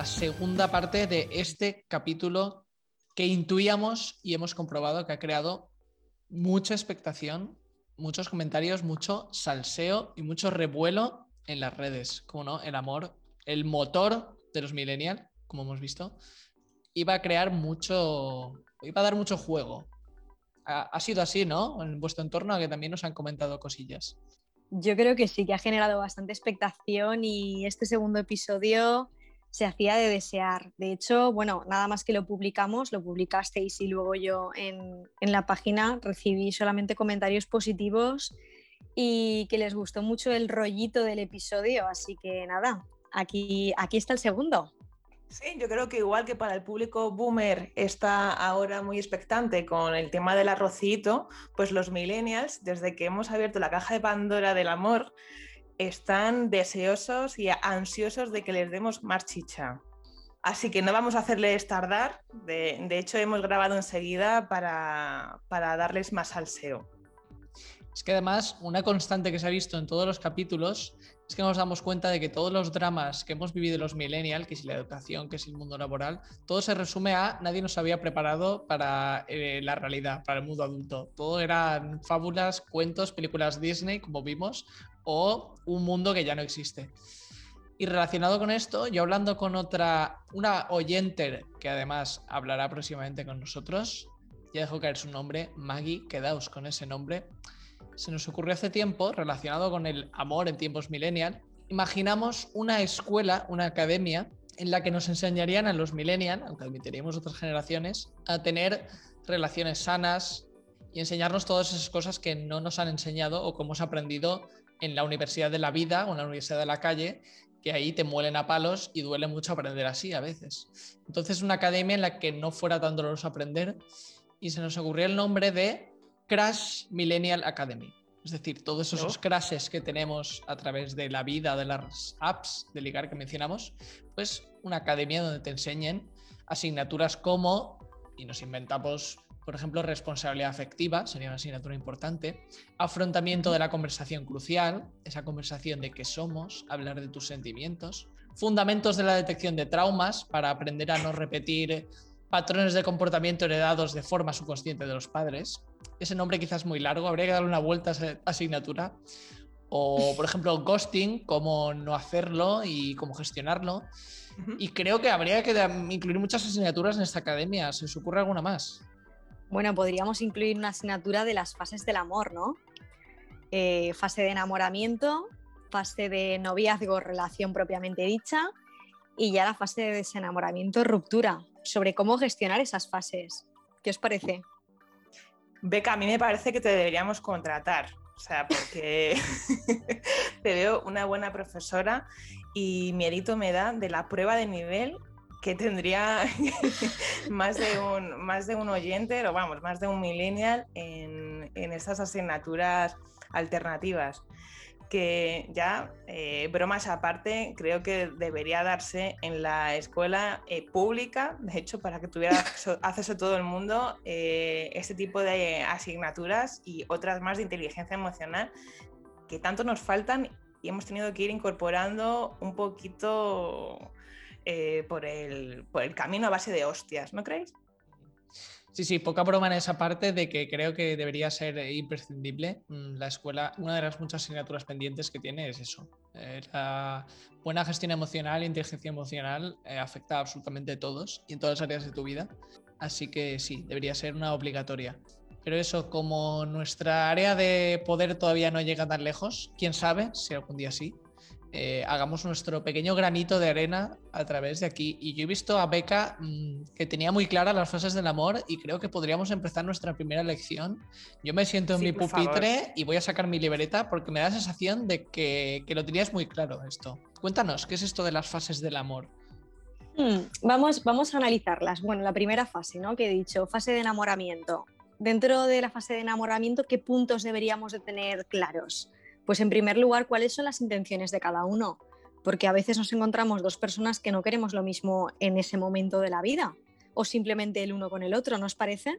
La segunda parte de este capítulo que intuíamos y hemos comprobado que ha creado mucha expectación, muchos comentarios, mucho salseo y mucho revuelo en las redes. Como no, el amor, el motor de los millennials, como hemos visto, iba a crear mucho, iba a dar mucho juego. Ha, ha sido así, ¿no? En vuestro entorno, que también nos han comentado cosillas. Yo creo que sí, que ha generado bastante expectación y este segundo episodio se hacía de desear. De hecho, bueno, nada más que lo publicamos, lo publicasteis y luego yo en, la página recibí solamente comentarios positivos y que les gustó mucho el rollito del episodio. Así que nada, aquí, aquí está el segundo. Sí, yo creo que igual que para el público boomer está ahora muy expectante con el tema del arrocito, pues los millennials, desde que hemos abierto la caja de Pandora del amor, están deseosos y ansiosos de que les demos más chicha. Así que no vamos a hacerles tardar, de, hecho hemos grabado enseguida para, para darles más salseo. Es que además una constante que se ha visto en todos los capítulos es que nos damos cuenta de que todos los dramas que hemos vivido los millennials, que es la educación, que es el mundo laboral, todo se resume a nadie nos había preparado para eh, la realidad, para el mundo adulto. Todo eran fábulas, cuentos, películas Disney, como vimos, o un mundo que ya no existe. Y relacionado con esto, yo hablando con otra, una oyente que además hablará próximamente con nosotros, ya dejo caer su nombre, Maggie, quedaos con ese nombre se nos ocurrió hace tiempo, relacionado con el amor en tiempos millennial, imaginamos una escuela, una academia, en la que nos enseñarían a los millennials, aunque admitiríamos otras generaciones, a tener relaciones sanas y enseñarnos todas esas cosas que no nos han enseñado o que hemos aprendido en la universidad de la vida o en la universidad de la calle, que ahí te muelen a palos y duele mucho aprender así a veces. Entonces, una academia en la que no fuera tan doloroso aprender y se nos ocurrió el nombre de Crash Millennial Academy. Es decir, todos esos crashes que tenemos a través de la vida, de las apps de ligar que mencionamos, pues una academia donde te enseñen asignaturas como, y nos inventamos, por ejemplo, responsabilidad afectiva, sería una asignatura importante, afrontamiento de la conversación crucial, esa conversación de qué somos, hablar de tus sentimientos, fundamentos de la detección de traumas para aprender a no repetir patrones de comportamiento heredados de forma subconsciente de los padres. Ese nombre quizás es muy largo, habría que darle una vuelta a esa asignatura. O, por ejemplo, ghosting, cómo no hacerlo y cómo gestionarlo. Y creo que habría que incluir muchas asignaturas en esta academia. ¿Se os ocurre alguna más? Bueno, podríamos incluir una asignatura de las fases del amor, ¿no? Eh, fase de enamoramiento, fase de noviazgo, relación propiamente dicha, y ya la fase de desenamoramiento, ruptura sobre cómo gestionar esas fases. ¿Qué os parece? Beca, a mí me parece que te deberíamos contratar. O sea, porque te veo una buena profesora y miedito me da de la prueba de nivel que tendría más, de un, más de un oyente, o vamos, más de un millennial en, en asignaturas alternativas que ya, eh, bromas aparte, creo que debería darse en la escuela eh, pública, de hecho, para que tuviera acceso, todo el mundo, eh, este tipo de asignaturas y otras más de inteligencia emocional que tanto nos faltan y hemos tenido que ir incorporando un poquito por, el, por el camino a base de hostias, ¿no creéis? Sí, sí, poca broma en esa parte de que creo que debería ser imprescindible. Mm, la escuela, una de las muchas asignaturas pendientes que tiene es eso. Eh, la buena gestión emocional inteligencia emocional eh, afecta a absolutamente todos y en todas las áreas de tu vida. Así que sí, debería ser una obligatoria. Pero eso, como nuestra área de poder todavía no llega tan lejos, quién sabe si algún día sí, eh, hagamos nuestro pequeño granito de arena a través de aquí. Y yo he visto a Beca mm, que tenía muy claras las fases del amor y creo que podríamos empezar nuestra primera lección. Yo me siento en mi pupitre y voy a sacar mi libreta porque me da la sensación de que, que lo tenías muy claro esto. Cuéntanos, ¿qué es esto de las fases del amor? Hmm, vamos, vamos a analizarlas. Bueno, la primera fase, ¿no? Que he dicho, fase de enamoramiento. Dentro de la fase de enamoramiento, ¿qué puntos deberíamos de tener claros? Pues en primer lugar, ¿cuáles son las intenciones de cada uno? Porque a veces nos encontramos dos personas que no queremos lo mismo en ese momento de la vida, o simplemente el uno con el otro, ¿no os parece?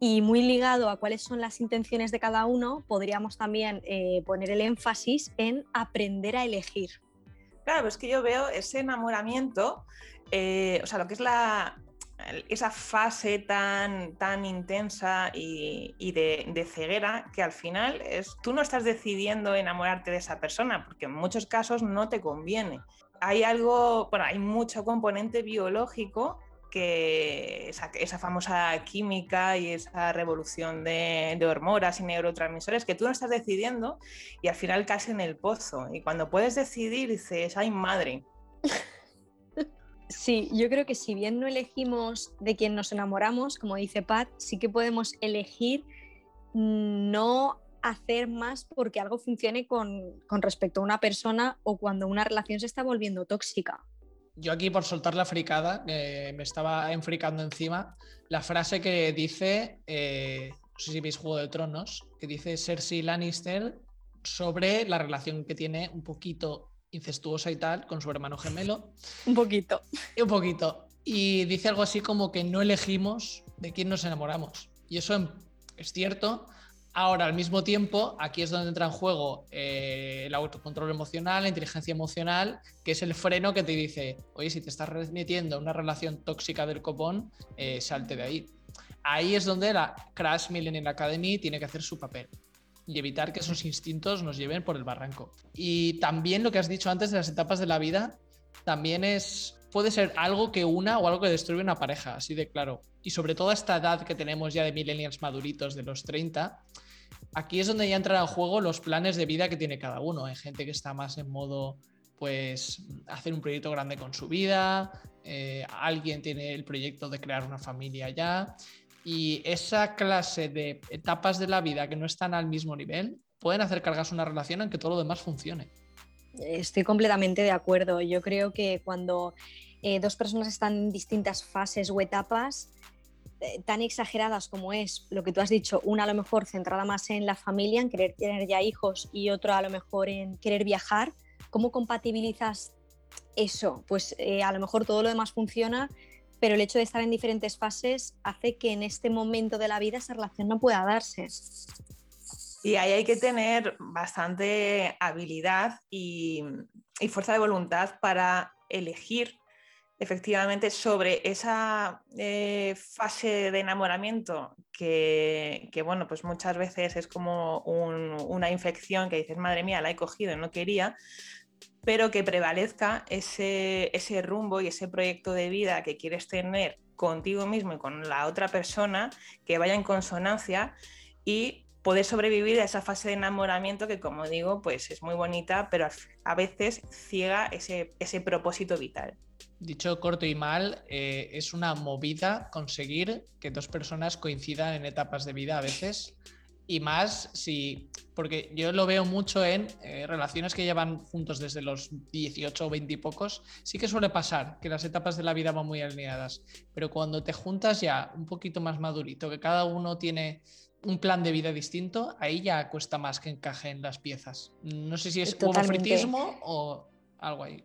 Y muy ligado a cuáles son las intenciones de cada uno, podríamos también eh, poner el énfasis en aprender a elegir. Claro, es que yo veo ese enamoramiento eh, o sea, lo que es la, esa fase tan, tan intensa y, de, ceguera que al final es, tú no estás decidiendo enamorarte de esa persona porque en muchos casos no te conviene. Hay algo, bueno, hay mucho componente biológico que esa, famosa química y esa revolución de, de, hormonas y neurotransmisores que tú no estás decidiendo y al final caes en el pozo. Y cuando puedes decidir dices, ay madre, Sí, yo creo que si bien no elegimos de quien nos enamoramos, como dice Pat, sí que podemos elegir no hacer más porque algo funcione con, respecto a una persona o cuando una relación se está volviendo tóxica. Yo aquí por soltar la fricada, me estaba enfricando encima, la frase que dice, eh, no sé si veis Juego de Tronos, que dice Cersei Lannister sobre la relación que tiene un poquito incestuosa y tal con su hermano gemelo. Un poquito. Y un poquito. Y dice algo así como que no elegimos de quién nos enamoramos. Y eso es cierto. Ahora, al mismo tiempo, aquí es donde entra en juego eh, el autocontrol emocional, la inteligencia emocional, que es el freno que te dice, oye, si te estás remitiendo a una relación tóxica del copón, eh, salte de ahí. Ahí es donde la Crash Millennium Academy tiene que hacer su papel y evitar que esos instintos nos lleven por el barranco. Y también lo que has dicho antes de las etapas de la vida, también es, puede ser algo que una o algo que destruye una pareja, así de claro. Y sobre todo a esta edad que tenemos ya de millennials maduritos de los 30, aquí es donde ya entran en juego los planes de vida que tiene cada uno. Hay gente que está más en modo, pues, hacer un proyecto grande con su vida, eh, alguien tiene el proyecto de crear una familia ya. Y esa clase de etapas de la vida que no están al mismo nivel pueden hacer cargarse una relación en que todo lo demás funcione. Estoy completamente de acuerdo. Yo creo que cuando eh, dos personas están en distintas fases o etapas, eh, tan exageradas como es lo que tú has dicho, una a lo mejor centrada más en la familia, en querer tener ya hijos y otra a lo mejor en querer viajar, ¿cómo compatibilizas eso? Pues eh, a lo mejor todo lo demás funciona, pero el hecho de estar en diferentes fases hace que en este momento de la vida esa relación no pueda darse. Y ahí hay que tener bastante habilidad y, fuerza de voluntad para elegir efectivamente sobre esa eh, fase de enamoramiento que, bueno, pues muchas veces es como una infección que dices, madre mía, la he cogido y no quería, pero que prevalezca ese, ese rumbo y ese proyecto de vida que quieres tener contigo mismo y con la otra persona, que vaya en consonancia y poder sobrevivir a esa fase de enamoramiento que, como digo, pues es muy bonita, pero a veces ciega ese, ese propósito vital. Dicho corto y mal, eh, es una movida conseguir que dos personas coincidan en etapas de vida a veces y más si, porque yo lo veo mucho en eh, relaciones que llevan juntos desde los 18 o 20 y pocos, sí que suele pasar que las etapas de la vida van muy alineadas, pero cuando te juntas ya un poquito más madurito, que cada uno tiene un plan de vida distinto, ahí ya cuesta más que encajen las piezas. No sé si es fritismo o algo ahí.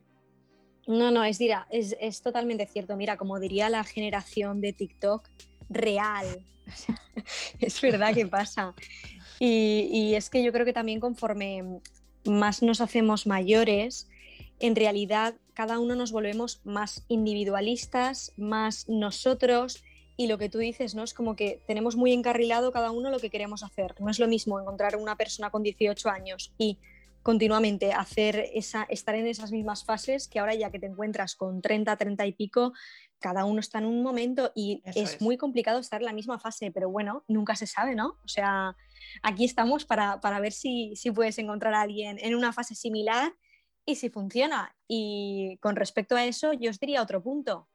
No, no, es, es, es totalmente cierto. Mira, como diría la generación de TikTok, real. es verdad que pasa. Y, es que yo creo que también conforme más nos hacemos mayores, en realidad cada uno nos volvemos más individualistas, más nosotros. Y lo que tú dices, ¿no? Es como que tenemos muy encarrilado cada uno lo que queremos hacer. No es lo mismo encontrar una persona con 18 años y continuamente hacer esa, estar en esas mismas fases que ahora ya que te encuentras con 30, 30 y pico, cada uno está en un momento y es, muy complicado estar en la misma fase, pero bueno, nunca se sabe, ¿no? O sea, aquí estamos para, ver si, puedes encontrar a alguien en una fase similar y si funciona. Y con respecto a eso, yo os diría otro punto,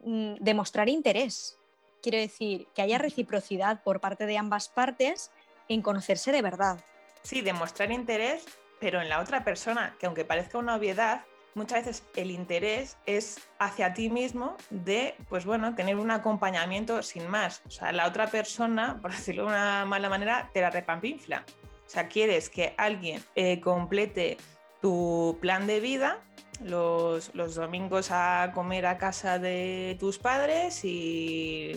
mm, demostrar interés. Quiero decir, que haya reciprocidad por parte de ambas partes en conocerse de verdad. Sí, demostrar interés, pero en la otra persona, que aunque parezca una obviedad, muchas veces el interés es hacia ti mismo de, pues bueno, tener un acompañamiento sin más. O sea, la otra persona, por decirlo de una mala manera, te la repampinfla. O sea, quieres que alguien eh, complete tu plan de vida, los, domingos a comer a casa de tus padres y,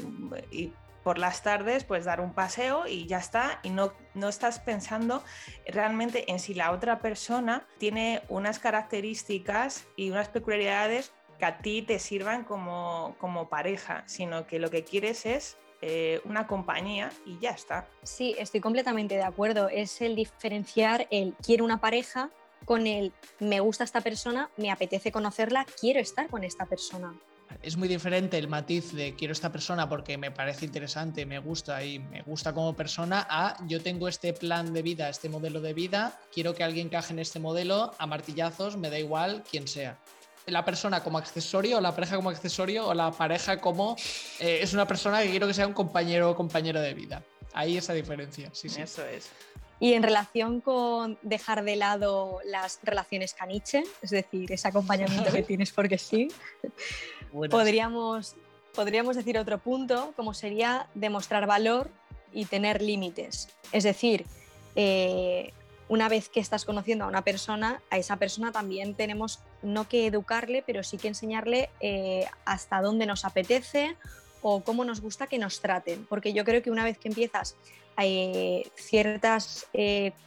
y por las tardes pues dar un paseo y ya está y no, no estás pensando realmente en si la otra persona tiene unas características y unas peculiaridades que a ti te sirvan como, como pareja, sino que lo que quieres es eh, una compañía y ya está. Sí, estoy completamente de acuerdo. Es el diferenciar el quiero una pareja con el me gusta esta persona, me apetece conocerla, quiero estar con esta persona es muy diferente el matiz de quiero esta persona porque me parece interesante, me gusta y me gusta como persona a yo tengo este plan de vida, este modelo de vida, quiero que alguien caje en este modelo a martillazos, me da igual quién sea. La persona como accesorio, o la pareja como accesorio, o la pareja como eh, es una persona que quiero que sea un compañero o compañero de vida. Ahí esa diferencia, sí, sí. Eso es. Y en relación con dejar de lado las relaciones caniche, es decir, ese acompañamiento que tienes porque sí, podríamos, podríamos decir otro punto, como sería demostrar valor y tener límites. Es decir, eh, una vez que estás conociendo a una persona, a esa persona también tenemos no que educarle, pero sí que enseñarle eh, hasta dónde nos apetece o cómo nos gusta que nos traten. Porque yo creo que una vez que empiezas eh, ciertas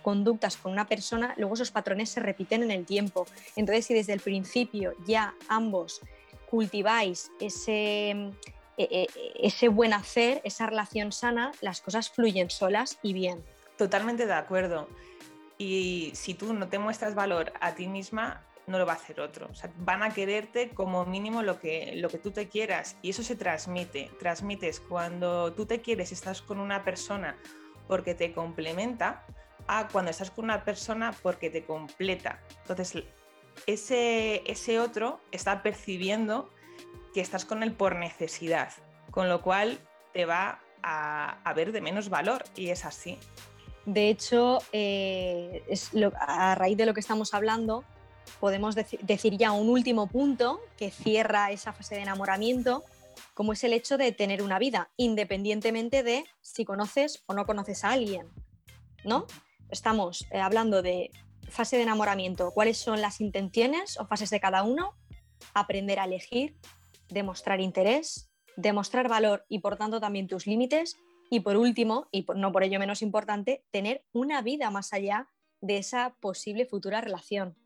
conductas con una persona, luego esos patrones se repiten en el tiempo. Entonces, si desde el principio ya ambos cultiváis ese, e, e, ese buen hacer, esa relación sana, las cosas fluyen solas y bien. Totalmente de acuerdo. Y si tú no te muestras valor a ti misma, no lo va a hacer otro. Van a quererte como mínimo lo que, lo que tú te quieras y eso se transmite. Transmites cuando tú te quieres, estás con una persona porque te complementa, a cuando estás con una persona porque te completa. Entonces, ese, ese otro está percibiendo que estás con él por necesidad, con lo cual te va a, ver de menos valor y es así. De hecho, eh, a raíz de lo que estamos hablando, podemos decir ya un último punto que cierra esa fase de enamoramiento, como es el hecho de tener una vida, independientemente de si conoces o no conoces a alguien. ¿no? Estamos eh, hablando de fase de enamoramiento, cuáles son las intenciones o fases de cada uno, aprender a elegir, demostrar interés, demostrar valor y por tanto también tus límites. Y por último, y no por ello menos importante, tener una vida más allá de esa posible futura relación.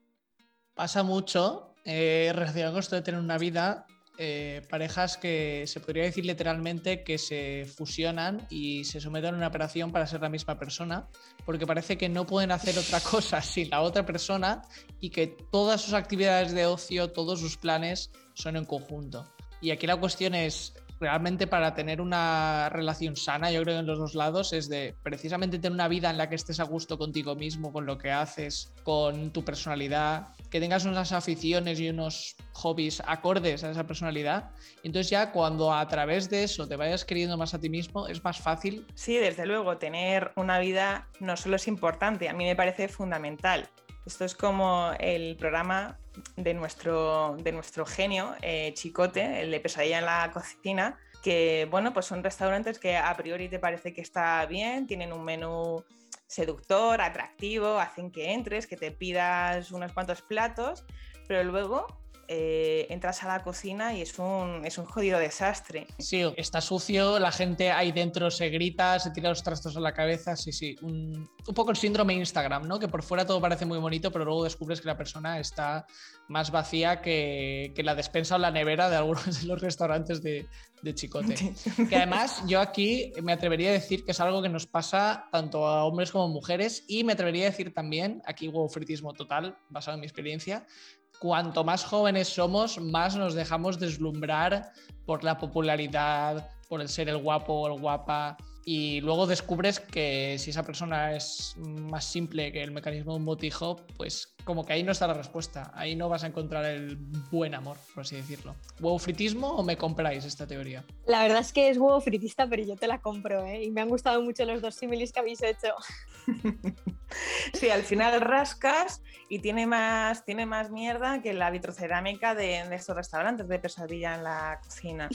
Pasa mucho eh, relacionado con esto de tener una vida eh, parejas que se podría decir literalmente que se fusionan y se someten a una operación para ser la misma persona, porque parece que no pueden hacer otra cosa sin la otra persona y que todas sus actividades de ocio, todos sus planes son en conjunto. Y aquí la cuestión es, realmente para tener una relación sana, yo creo en los dos lados, es de precisamente tener una vida en la que estés a gusto contigo mismo, con lo que haces, con tu personalidad, que tengas unas aficiones y unos hobbies acordes a esa personalidad. Entonces ya cuando a través de eso te vayas queriendo más a ti mismo, es más fácil. Sí, desde luego, tener una vida no solo es importante, a mí me parece fundamental. Esto es como el programa de nuestro, de nuestro genio, eh, Chicote, el de Pesadilla en la cocina, que bueno, pues son restaurantes que a priori te parece que está bien, tienen un menú seductor, atractivo, hacen que entres, que te pidas unos cuantos platos, pero luego eh, entras a la cocina y es un, es un jodido desastre. Sí, está sucio, la gente ahí dentro se grita, se tira los trastos a la cabeza, sí, sí. Un, un, poco el síndrome Instagram, ¿no? Que por fuera todo parece muy bonito, pero luego descubres que la persona está más vacía que, que la despensa o la nevera de algunos de los restaurantes de, de Chicote. Que además yo aquí me atrevería a decir que es algo que nos pasa tanto a hombres como a mujeres y me atrevería a decir también, aquí hubo fritismo total, basado en mi experiencia, cuanto más jóvenes somos, más nos dejamos deslumbrar por la popularidad, por el ser el guapo o el guapa, y luego descubres que si esa persona es más simple que el mecanismo de un botijo, pues como que ahí no está la respuesta, ahí no vas a encontrar el buen amor, por así decirlo. ¿Huevo fritismo o me compráis esta teoría? La verdad es que es huevo fritista, pero yo te la compro, ¿eh? Y me han gustado mucho los dos símiles que habéis hecho. sí, al final rascas y tiene más, tiene más mierda que la vitrocerámica de, de estos restaurantes de pesadilla en la cocina.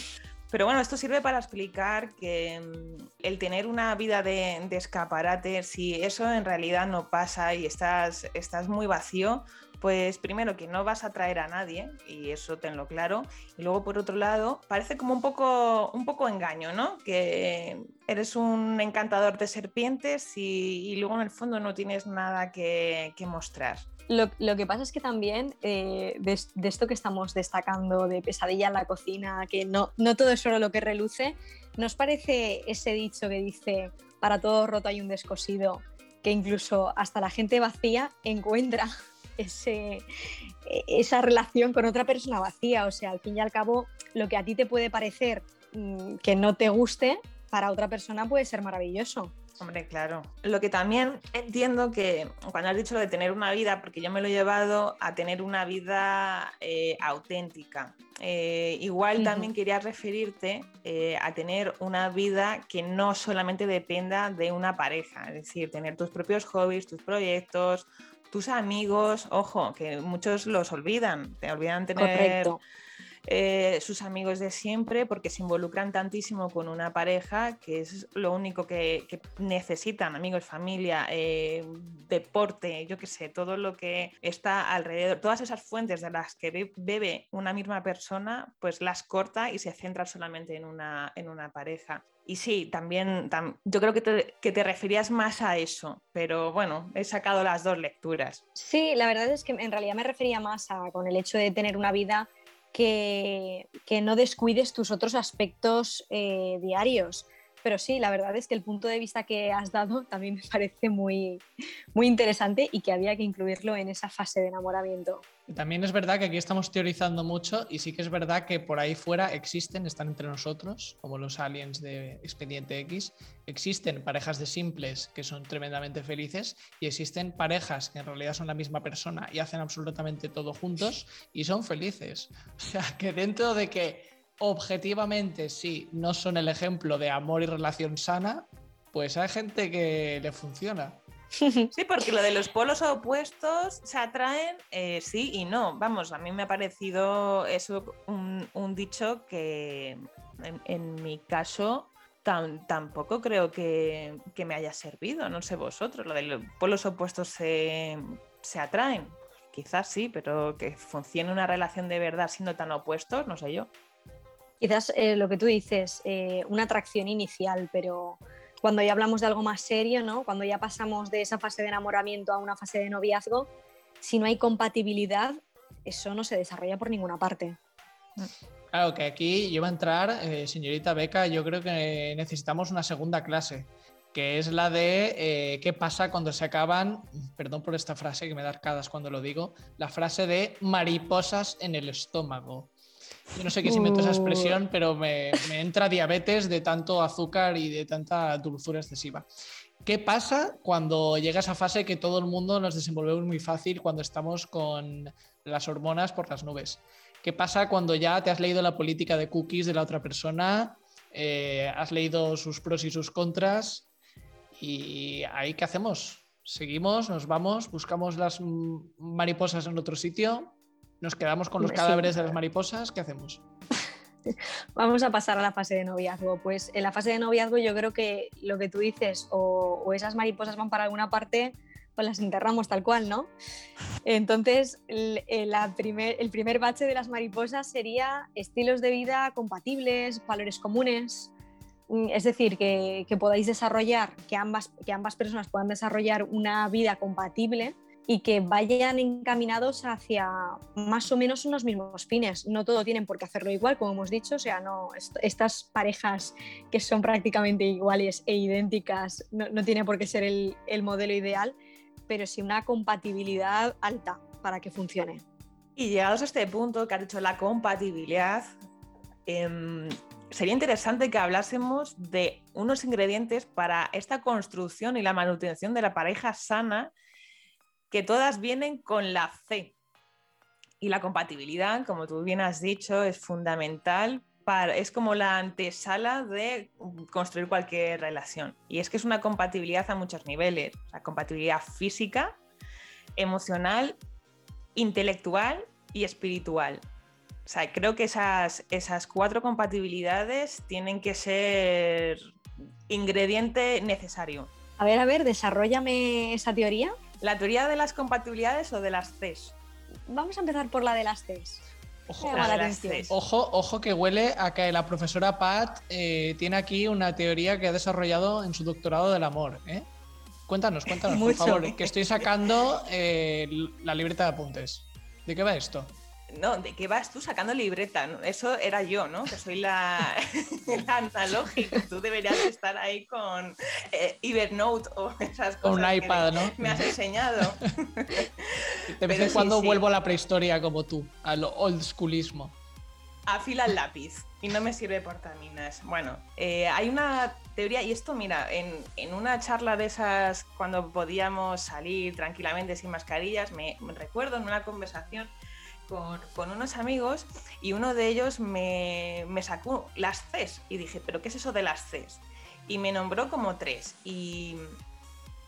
Pero bueno, esto sirve para explicar que mm, el tener una vida de, escaparate, si eso en realidad no pasa y estás, estás muy vacío, pues primero que no vas a atraer a nadie, y eso tenlo claro, y luego por otro lado, parece como un poco, un poco engaño, ¿no? Que eres un encantador de serpientes y, luego en el fondo no tienes nada que mostrar. Lo, que pasa es que también eh, de, esto que estamos destacando, de pesadilla en la cocina, que no, no todo es solo lo que reluce, ¿nos parece ese dicho que dice, para todo roto hay un descosido, que incluso hasta la gente vacía encuentra ese, esa relación con otra persona vacía? O sea, al fin y al cabo, lo que a ti te puede parecer mm, que no te guste, para otra persona puede ser maravilloso. Hombre, claro. Lo que también entiendo que cuando has dicho lo de tener una vida, porque yo me lo he llevado a tener una vida eh, auténtica. Eh, igual también quería referirte eh, a tener una vida que no solamente dependa de una pareja, es decir, tener tus propios hobbies, tus proyectos, tus amigos, ojo, que muchos los olvidan, te olvidan tener... Eh, sus amigos de siempre porque se involucran tantísimo con una pareja que es lo único que, necesitan, amigos, familia, eh, deporte, yo qué sé, todo lo que está alrededor, todas esas fuentes de las que bebe una misma persona, pues las corta y se centra solamente en una, en una pareja. Y sí, también yo creo que te, que te, referías más a eso, pero bueno, he sacado las dos lecturas. Sí, la verdad es que en realidad me refería más a con el hecho de tener una vida que, no descuides tus otros aspectos eh, diarios. Pero sí, la verdad es que el punto de vista que has dado también me parece muy, muy interesante y que había que incluirlo en esa fase de enamoramiento. También es verdad que aquí estamos teorizando mucho y sí que es verdad que por ahí fuera existen, están entre nosotros, como los aliens de Expediente X, existen parejas de simples que son tremendamente felices y existen parejas que en realidad son la misma persona y hacen absolutamente todo juntos y son felices. O sea, que dentro de que objetivamente sí, no son el ejemplo de amor y relación sana, pues hay gente que le funciona. Sí, porque lo de los polos opuestos se atraen, eh, sí y no. Vamos, a mí me ha parecido eso un, dicho que en, mi caso tampoco creo que, me haya servido. No sé vosotros, lo de los polos opuestos se, se atraen. Quizás sí, pero que funcione una relación de verdad siendo tan opuestos, no sé yo. Quizás eh, lo que tú dices, eh, una atracción inicial, pero cuando ya hablamos de algo más serio, ¿no? cuando ya pasamos de esa fase de enamoramiento a una fase de noviazgo, si no hay compatibilidad, eso no se desarrolla por ninguna parte. Claro que aquí yo voy a entrar, eh, señorita Beca, yo creo que necesitamos una segunda clase, que es la de qué pasa cuando se acaban, perdón por esta frase que me da arcadas cuando lo digo, la frase de mariposas en el estómago. Yo no sé qué se inventó esa expresión, uh. pero me, entra diabetes de tanto azúcar y de tanta dulzura excesiva. ¿Qué pasa cuando llega esa fase que todo el mundo nos desenvolvemos muy fácil cuando estamos con las hormonas por las nubes? ¿Qué pasa cuando ya te has leído la política de cookies de la otra persona, eh, has leído sus pros y sus contras y ahí qué hacemos? ¿Seguimos? ¿Nos vamos? ¿Buscamos las mariposas en otro sitio? ¿Nos quedamos con los cadáveres de las mariposas? ¿Qué hacemos? Vamos a pasar a la fase de noviazgo. Pues en la fase de noviazgo yo creo que lo que tú dices, o, esas mariposas van para alguna parte, pues las enterramos tal cual, ¿no? Entonces, el, primer, el primer bache de las mariposas sería estilos de vida compatibles, valores comunes, mm, es decir, que, que podáis desarrollar, que ambas, que ambas personas puedan desarrollar una vida compatible y que vayan encaminados hacia más o menos unos mismos fines. No todo tienen por qué hacerlo igual, como hemos dicho, o sea, no, estas parejas que son prácticamente iguales e idénticas no, no tiene por qué ser el, el, modelo ideal, pero sí una compatibilidad alta para que funcione. Y llegados a este punto que has dicho la compatibilidad, em, sería interesante que hablásemos de unos ingredientes para esta construcción y la manutención de la pareja sana, que todas vienen con la C. Y la compatibilidad, como tú bien has dicho, es fundamental. Para, es como la antesala de construir cualquier relación. Y es que es una compatibilidad a muchos niveles. la compatibilidad física, emocional, intelectual y espiritual. O sea, creo que esas, esas cuatro compatibilidades tienen que ser ingrediente necesario. A ver, a ver, desarrollame esa teoría. ¿La teoría de las compatibilidades o de las Cs? Vamos a empezar por la de las Cs. Ojo, ojo, ojo, que huele a que la profesora Pat eh, tiene aquí una teoría que ha desarrollado en su doctorado del amor. ¿eh? Cuéntanos, cuéntanos, por favor, que estoy sacando eh, la libreta de apuntes. ¿De qué va esto? No, ¿de qué vas tú sacando libreta? Eso era yo, ¿no? Que soy la, analógica. Tú deberías estar ahí con eh, Evernote o esas cosas. Con un iPad, ¿no? Me has enseñado. De vez en cuando vuelvo a la prehistoria como tú, al old schoolismo. Afila el lápiz y no me sirve portaminas. Bueno, eh, hay una teoría, y esto, mira, en, en, una charla de esas, cuando podíamos salir tranquilamente sin mascarillas, me recuerdo en una conversación con, unos amigos y uno de ellos me, sacó las Cs y dije, ¿pero qué es eso de las Cs? Y me nombró como tres. Y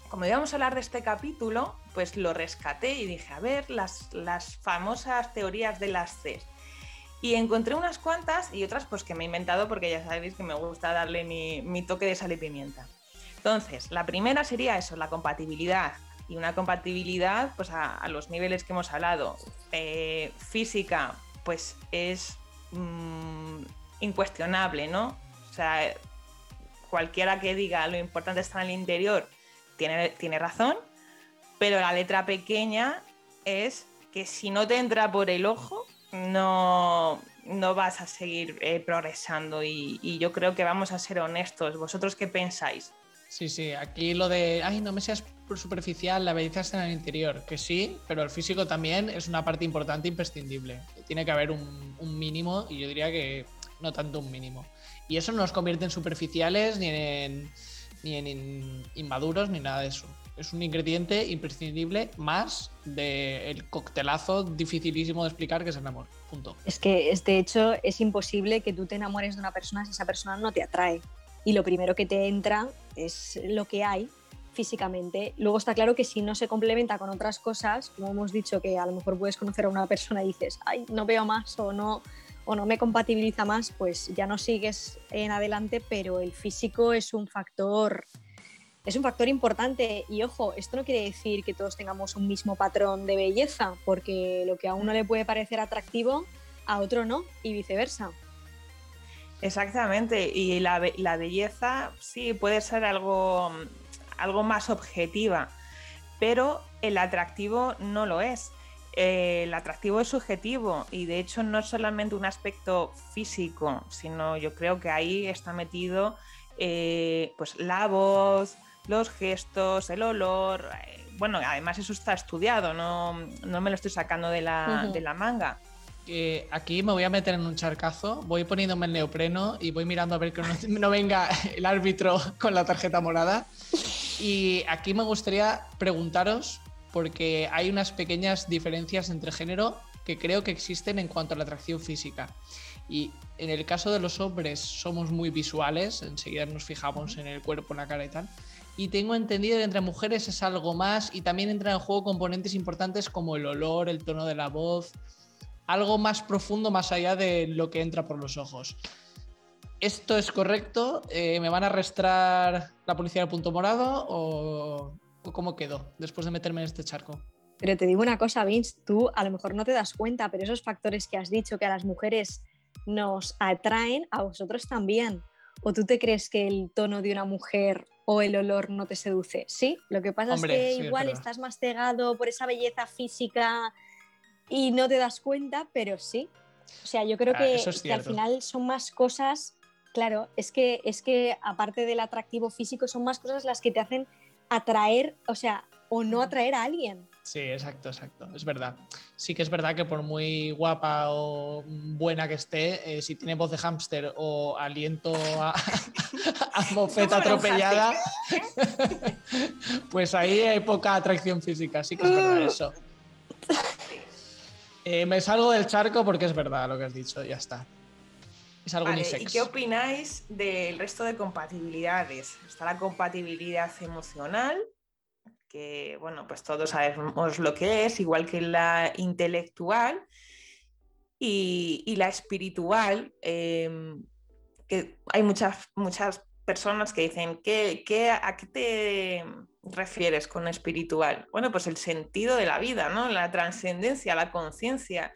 como íbamos a hablar de este capítulo, pues lo rescaté y dije, a ver, las, las famosas teorías de las Cs. Y encontré unas cuantas y otras pues que me he inventado porque ya sabéis que me gusta darle mi, mi toque de sal y pimienta. Entonces, la primera sería eso, la compatibilidad y una compatibilidad pues a, los niveles que hemos hablado. Eh, física, pues es mm, incuestionable, ¿no? O sea, cualquiera que diga lo importante está en el interior tiene, tiene razón, pero la letra pequeña es que si no te entra por el ojo, no, no vas a seguir eh, progresando y, y, yo creo que vamos a ser honestos. ¿Vosotros qué pensáis? Sí, sí, aquí lo de, ay, no me seas superficial, la belleza está en el interior, que sí, pero el físico también es una parte importante e imprescindible. Tiene que haber un, mínimo y yo diría que no tanto un mínimo. Y eso no nos convierte en superficiales ni en, ni en inmaduros ni nada de eso. Es un ingrediente imprescindible más del coctelazo dificilísimo de explicar que es el amor. Punto. Es que, de hecho, es imposible que tú te enamores de una persona si esa persona no te atrae y lo primero que te entra es lo que hay físicamente. Luego está claro que si no se complementa con otras cosas, como hemos dicho, que a lo mejor puedes conocer a una persona y dices, ay, no veo más o no, o no me compatibiliza más, pues ya no sigues en adelante, pero el físico es un factor. Es un factor importante y ojo, esto no quiere decir que todos tengamos un mismo patrón de belleza, porque lo que a uno le puede parecer atractivo, a otro no, y viceversa. Exactamente, y la, belleza sí puede ser algo, algo más objetiva, pero el atractivo no lo es. Eh, el atractivo es subjetivo y de hecho no es solamente un aspecto físico, sino yo creo que ahí está metido eh, pues la voz, los gestos, el olor. Eh, bueno, además eso está estudiado, no, me lo estoy sacando de la, de la manga aquí me voy a meter en un charcazo, voy poniéndome el neopreno y voy mirando a ver que no, venga el árbitro con la tarjeta morada. Y aquí me gustaría preguntaros, porque hay unas pequeñas diferencias entre género que creo que existen en cuanto a la atracción física. Y en el caso de los hombres somos muy visuales, enseguida nos fijamos en el cuerpo, en la cara y tal. Y tengo entendido que entre mujeres es algo más y también entran en juego componentes importantes como el olor, el tono de la voz, algo más profundo más allá de lo que entra por los ojos. ¿Esto es correcto? Eh, ¿Me van a arrastrar la policía del punto morado o, cómo quedó después de meterme en este charco? Pero te digo una cosa, Vince, tú a lo mejor no te das cuenta, pero esos factores que has dicho que a las mujeres nos atraen, a vosotros también. ¿O tú te crees que el tono de una mujer o el olor no te seduce? Sí, lo que pasa es que igual estás más cegado por esa belleza física y no te das cuenta, pero sí. O sea, yo creo ah, que, al final son más cosas, claro, es que, es que aparte del atractivo físico, son más cosas las que te hacen atraer, o sea, o no atraer a alguien. Sí, exacto, exacto. Es verdad. Sí que es verdad que por muy guapa o buena que esté, eh, si tiene voz de hámster o aliento a, a mofeta atropellada, pues ahí hay poca atracción física. Sí que es verdad eso. Eh, me salgo del charco porque es verdad lo que has dicho, ya está. Es algo ¿Y qué opináis del resto de compatibilidades? Está la compatibilidad emocional, que bueno, pues todos sabemos lo que es, igual que la intelectual, y, la espiritual, em, que hay muchas, muchas personas que dicen, ¿qué, a qué te refieres con espiritual? Bueno, pues el sentido de la vida, ¿no? La trascendencia, la conciencia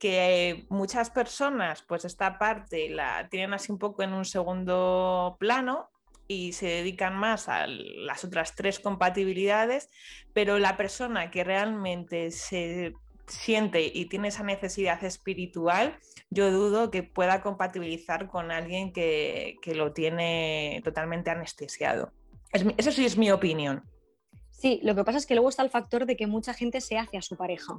que muchas personas, pues esta parte la tienen así un poco en un segundo plano y se dedican más a las otras tres compatibilidades, pero la persona que realmente se siente y tiene esa necesidad espiritual, yo dudo que pueda compatibilizar con alguien que, lo tiene totalmente anestesiado. eso sí es mi opinión. Sí, lo que pasa es que luego está el factor de que mucha gente se hace a su pareja.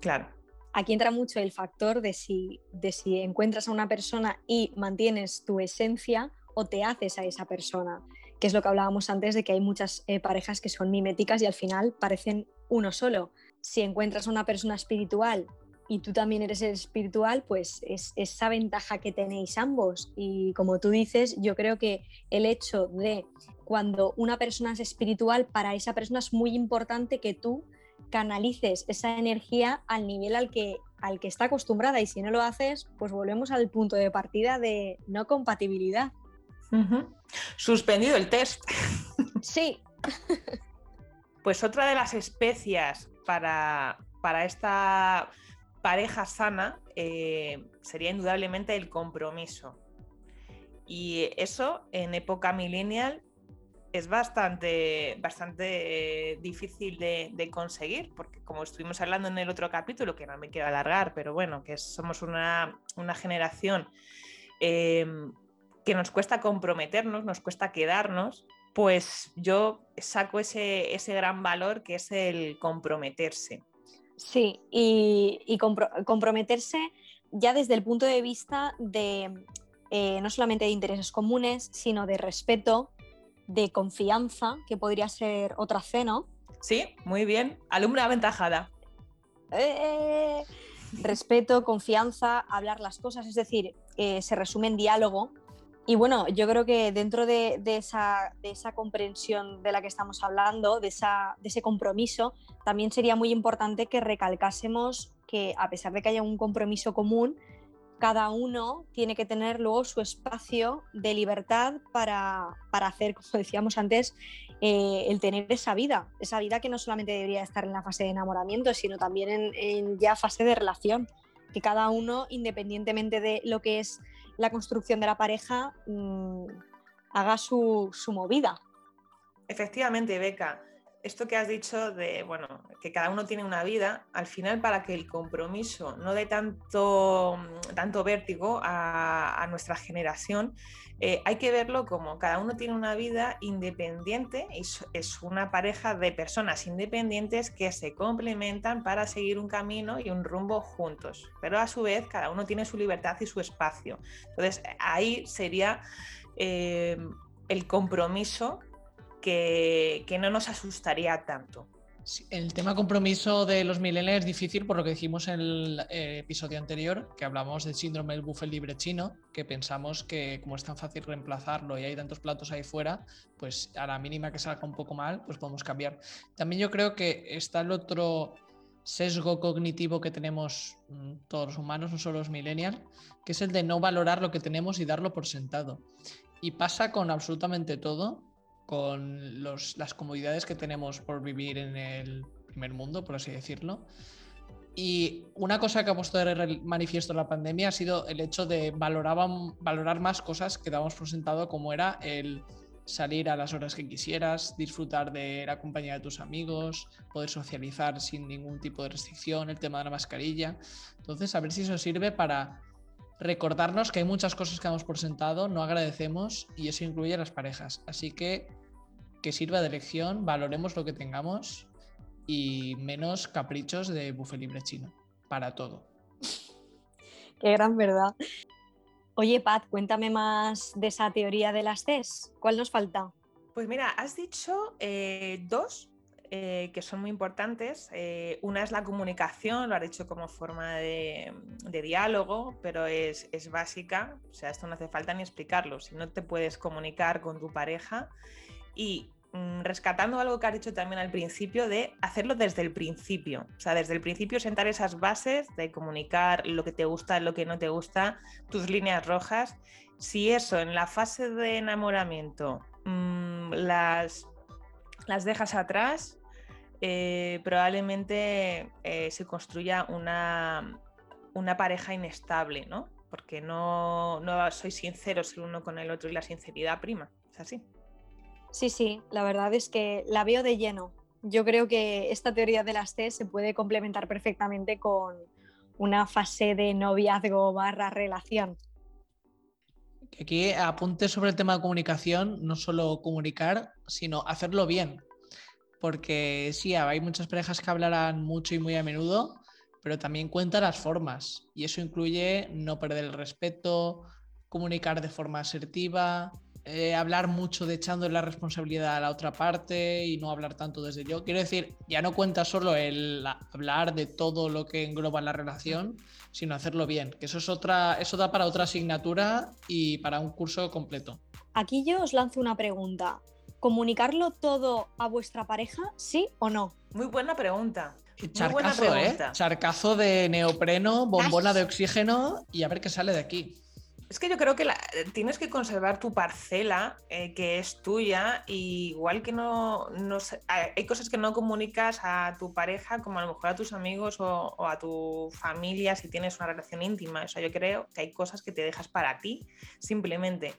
Claro. Aquí entra mucho el factor de si, de si encuentras a una persona y mantienes tu esencia o te haces a esa persona, que es lo que hablábamos antes de que hay muchas eh, parejas que son miméticas y al final parecen uno solo. Si encuentras a una persona espiritual y tú también eres espiritual, pues es esa ventaja que tenéis ambos. Y como tú dices, yo creo que el hecho de cuando una persona es espiritual, para esa persona es muy importante que tú canalices esa energía al nivel al que, al que está acostumbrada y si no lo haces, pues volvemos al punto de partida de no compatibilidad. Suspendido el test. Sí. pues otra de las especias para, para esta pareja sana eh, sería indudablemente el compromiso. Y eso en época millennial es bastante, bastante difícil de, conseguir, porque como estuvimos hablando en el otro capítulo, que no me quiero alargar, pero bueno, que somos una, generación eh, que nos cuesta comprometernos, nos cuesta quedarnos, pues yo saco ese, ese gran valor que es el comprometerse. Sí, y, comprometerse ya desde el punto de vista de eh, no solamente de intereses comunes, sino de respeto, de confianza, que podría ser otra C, ¿no? Sí, muy bien. Alumna aventajada. Eh, respeto, confianza, hablar las cosas, es decir, eh, se resume en diálogo, y bueno, yo creo que dentro de, esa, comprensión de la que estamos hablando, de, ese compromiso, también sería muy importante que recalcásemos que a pesar de que haya un compromiso común, cada uno tiene que tener luego su espacio de libertad para, hacer, como decíamos antes, eh, el tener esa vida, esa vida que no solamente debería estar en la fase de enamoramiento, sino también en, en ya fase de relación, que cada uno, independientemente de lo que es la construcción de la pareja mm, haga su, movida. Efectivamente, Beca, esto que has dicho de, bueno, que cada uno tiene una vida, al final para que el compromiso no dé tanto, tanto vértigo a, nuestra generación, eh, hay que verlo como cada uno tiene una vida independiente, es, es una pareja de personas independientes que se complementan para seguir un camino y un rumbo juntos, pero a su vez cada uno tiene su libertad y su espacio. Entonces ahí sería eh, el compromiso que, no nos asustaría tanto. el tema compromiso de los millennials es difícil por lo que dijimos en el eh, episodio anterior, que hablamos del síndrome del buffet libre chino, que pensamos que como es tan fácil reemplazarlo y hay tantos platos ahí fuera, pues a la mínima que salga un poco mal, pues podemos cambiar. También yo creo que está el otro sesgo cognitivo que tenemos mm, todos los humanos, no solo los millennials, que es el de no valorar lo que tenemos y darlo por sentado. Y pasa con absolutamente todo, con las comodidades que tenemos por vivir en el primer mundo, por así decirlo. Y una cosa que ha puesto de manifiesto la pandemia ha sido el hecho de valorar más cosas que dábamos por sentado, como era el salir a las horas que quisieras, disfrutar de la compañía de tus amigos, poder socializar sin ningún tipo de restricción, el tema de la mascarilla. Entonces, a ver si eso sirve para recordarnos que hay muchas cosas que damos por sentado, no agradecemos y eso incluye a las parejas. Así que que sirva de lección, valoremos lo que tengamos y menos caprichos de buffet libre chino. Para todo. Qué gran verdad. Oye, Pat, cuéntame más de esa teoría de las Cs. ¿Cuál nos falta? Pues mira, has dicho eh, dos eh, que son muy importantes. Eh, una es la comunicación, lo has dicho como forma de, diálogo, pero es, es, básica. O sea, esto no hace falta ni explicarlo. Si no te puedes comunicar con tu pareja y rescatando algo que has dicho también al principio, de hacerlo desde el principio. O sea, desde el principio sentar esas bases de comunicar lo que te gusta, lo que no te gusta, tus líneas rojas. Si eso en la fase de enamoramiento mmm, las, las dejas atrás, eh, probablemente eh, se construya una, una pareja inestable, ¿no? Porque no, no sois sinceros el uno con el otro y la sinceridad prima. Es así. Sí, sí, la verdad es que la veo de lleno. Yo creo que esta teoría de las T se puede complementar perfectamente con una fase de noviazgo barra relación. Aquí apunte sobre el tema de comunicación, no solo comunicar, sino hacerlo bien. Porque sí, hay muchas parejas que hablarán mucho y muy a menudo, pero también cuenta las formas. Y eso incluye no perder el respeto, comunicar de forma asertiva, eh, hablar mucho de echando la responsabilidad a la otra parte y no hablar tanto desde yo. Quiero decir, ya no cuenta solo el hablar de todo lo que engloba la relación, sino hacerlo bien, que eso es otra, eso da para otra asignatura y para un curso completo. Aquí yo os lanzo una pregunta. ¿Comunicarlo todo a vuestra pareja, sí o no? Muy buena pregunta. Charcazo, ¿eh? Charcazo de neopreno, bombona de oxígeno y a ver qué sale de aquí. Es que yo creo que eh, tienes que conservar tu parcela, eh, que es tuya, y igual que no, hay cosas que no comunicas a tu pareja, como a lo mejor a tus amigos o, a tu familia si tienes una relación íntima. O sea, yo creo que hay cosas que te dejas para ti, simplemente.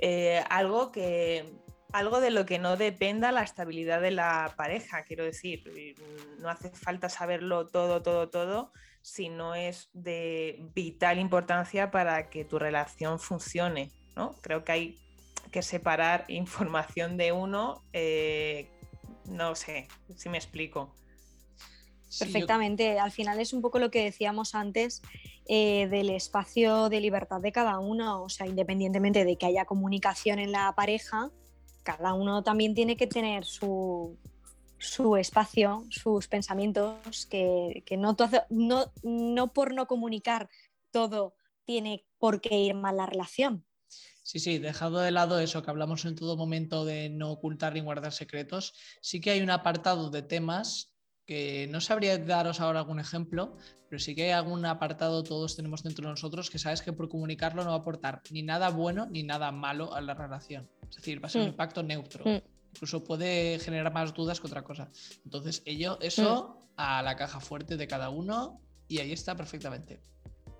Eh, algo que algo de lo que no dependa la estabilidad de la pareja, quiero decir, no hace falta saberlo todo, todo, todo si no es de vital importancia para que tu relación funcione. ¿no? Creo que hay que separar información de uno, eh, no sé si me explico. Perfectamente, al final es un poco lo que decíamos antes eh, del espacio de libertad de cada uno, o sea, independientemente de que haya comunicación en la pareja, cada uno también tiene que tener su, su espacio, sus pensamientos, que, no, no, no por no comunicar todo tiene por qué ir mal la relación. Sí, sí, dejado de lado eso que hablamos en todo momento de no ocultar ni guardar secretos, sí que hay un apartado de temas que no sabría daros ahora algún ejemplo, pero sí que hay algún apartado todos tenemos dentro de nosotros que sabes que por comunicarlo no va a aportar ni nada bueno ni nada malo a la relación. Es decir, va a ser un mm. impacto neutro. Mm incluso puede generar más dudas que otra cosa. Entonces, ello, eso mm. a la caja fuerte de cada uno y ahí está perfectamente.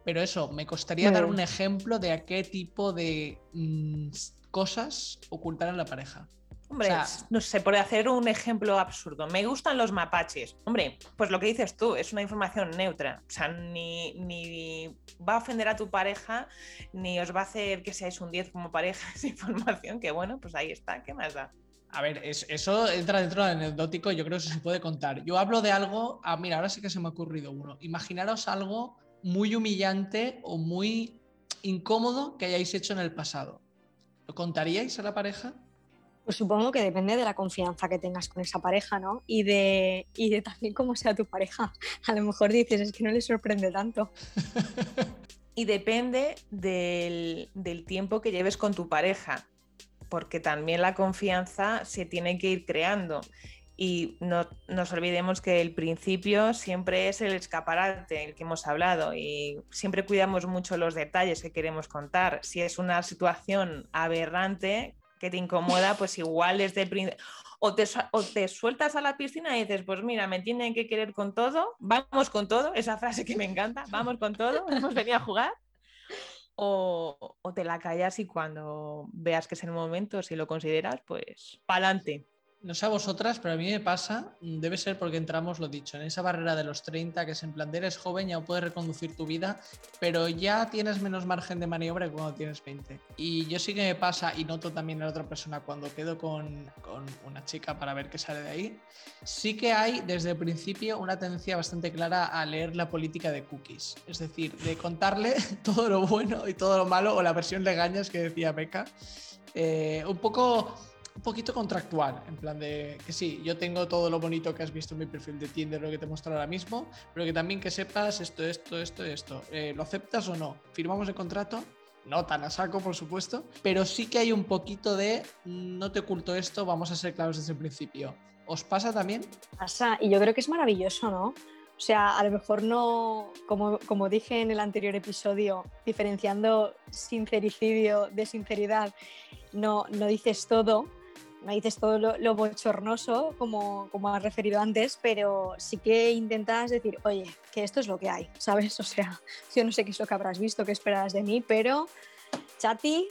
Pero eso, me costaría dar un ejemplo de a qué tipo de mm, cosas ocultar en la pareja. Hombre, no sé, por hacer un ejemplo absurdo, me gustan los mapaches. Hombre, pues lo que dices tú, es una información neutra. O sea, ni, ni va a ofender a tu pareja, ni os va a hacer que seáis un 10 como pareja esa información, que bueno, pues ahí está, ¿qué más da? A ver, eso entra dentro del anecdótico, yo creo que eso se puede contar. Yo hablo de algo, ah, mira, ahora sí que se me ha ocurrido uno. Imaginaros algo muy humillante o muy incómodo que hayáis hecho en el pasado. ¿Lo contaríais a la pareja? Pues supongo que depende de la confianza que tengas con esa pareja, ¿no? Y de, y de también cómo sea tu pareja. A lo mejor dices, es que no le sorprende tanto. y depende del, del tiempo que lleves con tu pareja porque también la confianza se tiene que ir creando. Y no nos olvidemos que el principio siempre es el escaparate, el que hemos hablado, y siempre cuidamos mucho los detalles que queremos contar. Si es una situación aberrante que te incomoda, pues igual desde el principio... Te, o te, sueltas a la piscina y dices, pues mira, me tienen que querer con todo, vamos con todo, esa frase que me encanta, vamos con todo, hemos venido a jugar o, te la callas y cuando veas que es el momento, si lo consideras, pues pa'lante. No sé a vosotras, pero a mí me pasa, mm, debe ser porque entramos, lo dicho, en esa barrera de los 30, que es en plan, eres joven, ya puedes reconducir tu vida, pero ya tienes menos margen de maniobra que cuando tienes 20. Y yo sí que me pasa, y noto también la otra persona cuando quedo con, con una chica para ver qué sale de ahí, sí que hay desde el principio una tendencia bastante clara a leer la política de cookies. Es decir, de contarle todo lo bueno y todo lo malo, o la versión de gañas que decía Beca. Eh, un poco un poquito contractual, en plan de que sí, yo tengo todo lo bonito que has visto en mi perfil de Tinder, lo que te muestro ahora mismo, pero que también que sepas esto, esto, esto, esto. Eh, ¿Lo aceptas o no? ¿Firmamos el contrato? No tan a saco, por supuesto, pero sí que hay un poquito de no te oculto esto, vamos a ser claros desde el principio. ¿Os pasa también? Pasa, y yo creo que es maravilloso, ¿no? O sea, a lo mejor no, como, como dije en el anterior episodio, diferenciando sincericidio de sinceridad, no, no dices todo, no dices todo lo, bochornoso como, como has referido antes, pero sí que intentas decir, oye, que esto es lo que hay, ¿sabes? O sea, yo no sé qué es lo que habrás visto, qué esperas de mí, pero Chati,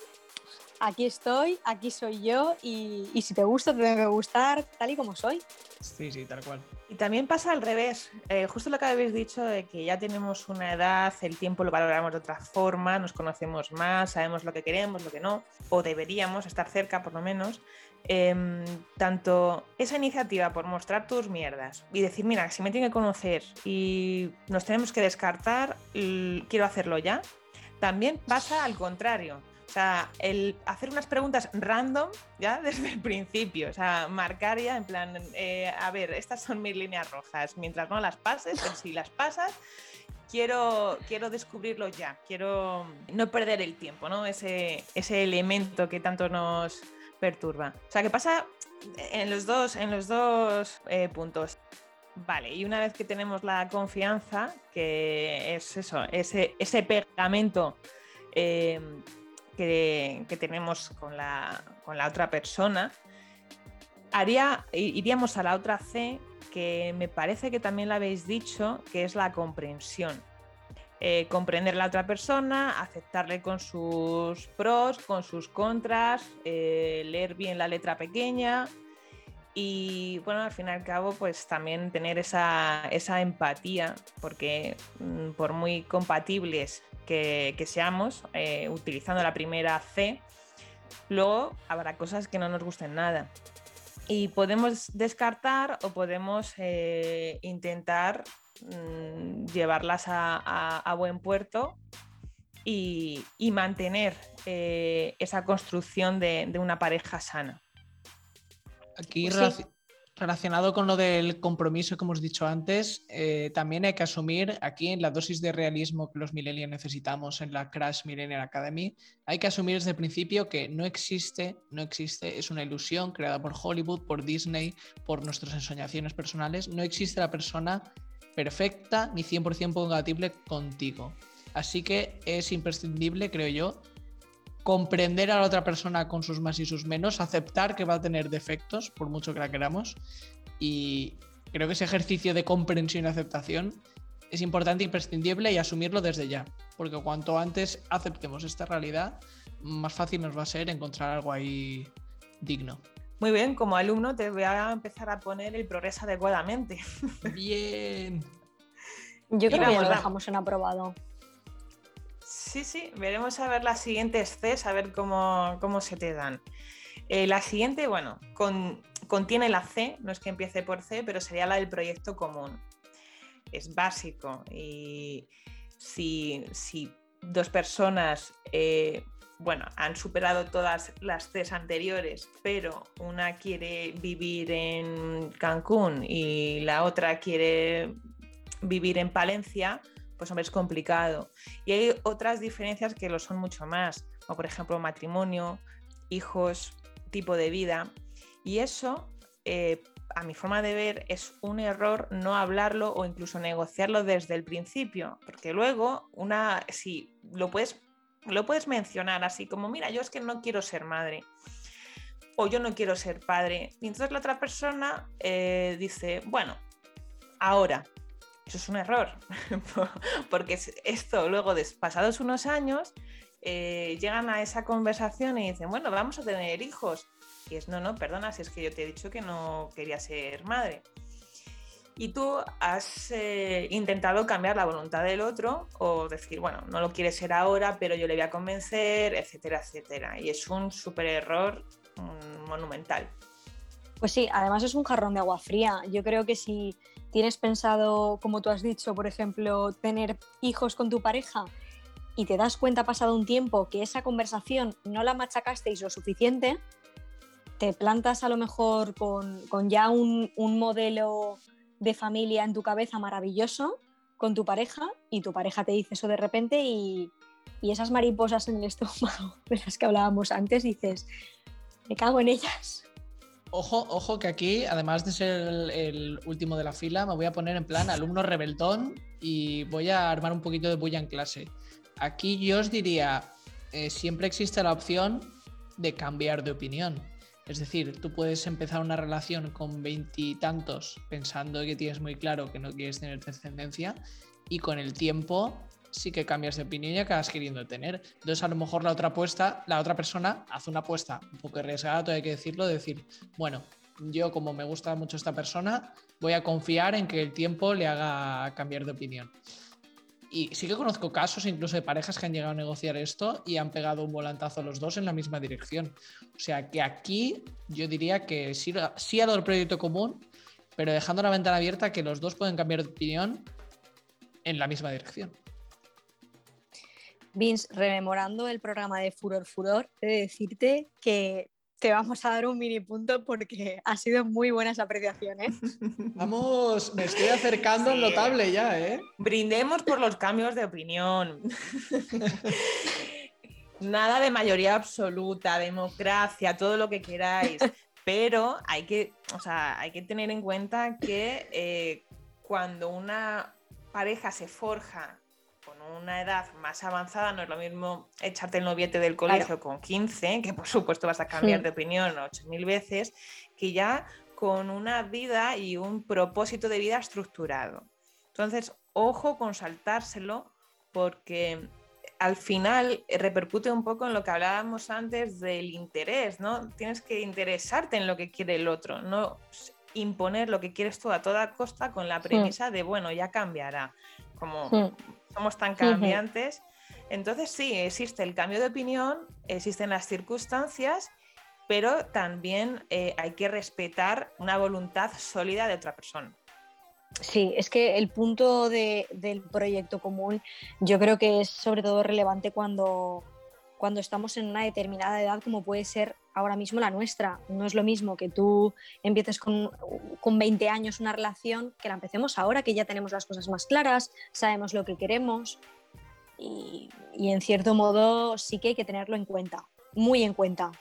aquí estoy, aquí soy yo y, y si te gusta, te debe gustar tal y como soy. Sí, sí, tal cual. Y también pasa al revés, eh, justo lo que habéis dicho de que ya tenemos una edad, el tiempo lo valoramos de otra forma, nos conocemos más, sabemos lo que queremos, lo que no, o deberíamos estar cerca por lo menos. Em, tanto esa iniciativa por mostrar tus mierdas y decir, mira, si me tiene que conocer y nos tenemos que descartar, quiero hacerlo ya, también pasa al contrario. O sea, el hacer unas preguntas random ya desde el principio, o sea, marcar ya en plan, eh, a ver, estas son mis líneas rojas, mientras no las pases, pero si las pasas, quiero, quiero descubrirlo ya, quiero no perder el tiempo, ¿no? Ese, ese elemento que tanto nos perturba. O sea, que pasa en los dos, en los dos eh, puntos. Vale, y una vez que tenemos la confianza, que es eso, ese, ese pegamento eh, que, tenemos con la, otra persona, haría, iríamos a la otra C, que me parece que también la habéis dicho, que es la comprensión. Eh, comprender la otra persona, aceptarle con sus pros, con sus contras, eh, leer bien la letra pequeña y bueno, al fin y al cabo, pues también tener esa, esa empatía, porque mm, por muy compatibles que, seamos, eh, utilizando la primera C, luego habrá cosas que no nos gusten nada. Y podemos descartar o podemos intentar mm, llevarlas a, buen puerto y, mantener eh, esa construcción de, una pareja sana. Aquí pues Relacionado con lo del compromiso que hemos dicho antes, eh, también hay que asumir aquí en la dosis de realismo que los millennials necesitamos en la Crash Millennial Academy, hay que asumir desde el principio que no existe, no existe, es una ilusión creada por Hollywood, por Disney, por nuestras ensoñaciones personales, no existe la persona perfecta ni 100% compatible contigo. Así que es imprescindible, creo yo, comprender a la otra persona con sus más y sus menos, aceptar que va a tener defectos, por mucho que la queramos, y creo que ese ejercicio de comprensión y aceptación es importante, imprescindible y asumirlo desde ya, porque cuanto antes aceptemos esta realidad, más fácil nos va a ser encontrar algo ahí digno. Muy bien, como alumno te voy a empezar a poner el progreso adecuadamente. Bien. Yo creo que ya lo dejamos en aprobado. Sí, sí, veremos a ver las siguientes Cs, a ver cómo, se te dan. Eh, la siguiente, bueno, contiene la C, no es que empiece por C, pero sería la del proyecto común. Es básico y si, dos personas, eh, bueno, han superado todas las Cs anteriores, pero una quiere vivir en Cancún y la otra quiere vivir en Palencia, pues hombre, es complicado. Y hay otras diferencias que lo son mucho más, como por ejemplo matrimonio, hijos, tipo de vida. Y eso, eh, a mi forma de ver, es un error no hablarlo o incluso negociarlo desde el principio, porque luego una, si lo puedes, lo puedes mencionar así como, mira, yo es que no quiero ser madre o yo no quiero ser padre. Y entonces la otra persona eh, dice, bueno, ahora, eso es un error, porque esto luego, pasados unos años, eh, llegan a esa conversación y dicen, bueno, vamos a tener hijos. Y es, no, no, perdona, si es que yo te he dicho que no quería ser madre. Y tú has eh, intentado cambiar la voluntad del otro o decir, bueno, no lo quiere ser ahora, pero yo le voy a convencer, etcétera, etcétera. Y es un súper error monumental. Pues sí, además es un jarrón de agua fría. Yo creo que si tienes pensado, como tú has dicho, por ejemplo, tener hijos con tu pareja y te das cuenta pasado un tiempo que esa conversación no la machacasteis lo suficiente, te plantas a lo mejor con, ya un, modelo de familia en tu cabeza maravilloso con tu pareja y tu pareja te dice eso de repente y, y esas mariposas en el estómago de las que hablábamos antes dices, me cago en ellas. Ojo, ojo que aquí, además de ser el, último de la fila, me voy a poner en plan alumno rebeldón y voy a armar un poquito de bulla en clase. Aquí yo os diría, eh, siempre existe la opción de cambiar de opinión. Es decir, tú puedes empezar una relación con veintitantos pensando que tienes muy claro que no quieres tener descendencia y con el tiempo sí que cambias de opinión y acabas queriendo tener. Entonces, a lo mejor la otra apuesta, la otra persona hace una apuesta un poco arriesgada, todo hay que decirlo, decir, bueno, yo como me gusta mucho esta persona, voy a confiar en que el tiempo le haga cambiar de opinión. Y sí que conozco casos incluso de parejas que han llegado a negociar esto y han pegado un volantazo los dos en la misma dirección. O sea que aquí yo diría que sí, sí ha dado el proyecto común, pero dejando la ventana abierta que los dos pueden cambiar de opinión en la misma dirección. Vince, rememorando el programa de Furor Furor, he de decirte que te vamos a dar un mini punto porque ha sido muy buenas apreciaciones. Vamos, me estoy acercando al notable ya, ¿eh? Brindemos por los cambios de opinión. Nada de mayoría absoluta, democracia, todo lo que queráis. Pero hay que, hay que tener en cuenta que eh, cuando una pareja se forja una edad más avanzada no es lo mismo echarte el noviete del colegio con 15, que por supuesto vas a cambiar de opinión 8.000 veces, que ya con una vida y un propósito de vida estructurado. Entonces, ojo con saltárselo porque al final repercute un poco en lo que hablábamos antes del interés, ¿no? Tienes que interesarte en lo que quiere el otro, no imponer lo que quieres tú a toda costa con la premisa de, bueno, ya cambiará. Como somos tan cambiantes. Entonces sí, existe el cambio de opinión, existen las circunstancias, pero también eh, hay que respetar una voluntad sólida de otra persona. Sí, es que el punto del proyecto común yo creo que es sobre todo relevante cuando, cuando estamos en una determinada edad como puede ser ahora mismo la nuestra. No es lo mismo que tú empieces con, con 20 años una relación que la empecemos ahora, que ya tenemos las cosas más claras, sabemos lo que queremos y, en cierto modo sí que hay que tenerlo en cuenta, muy en cuenta.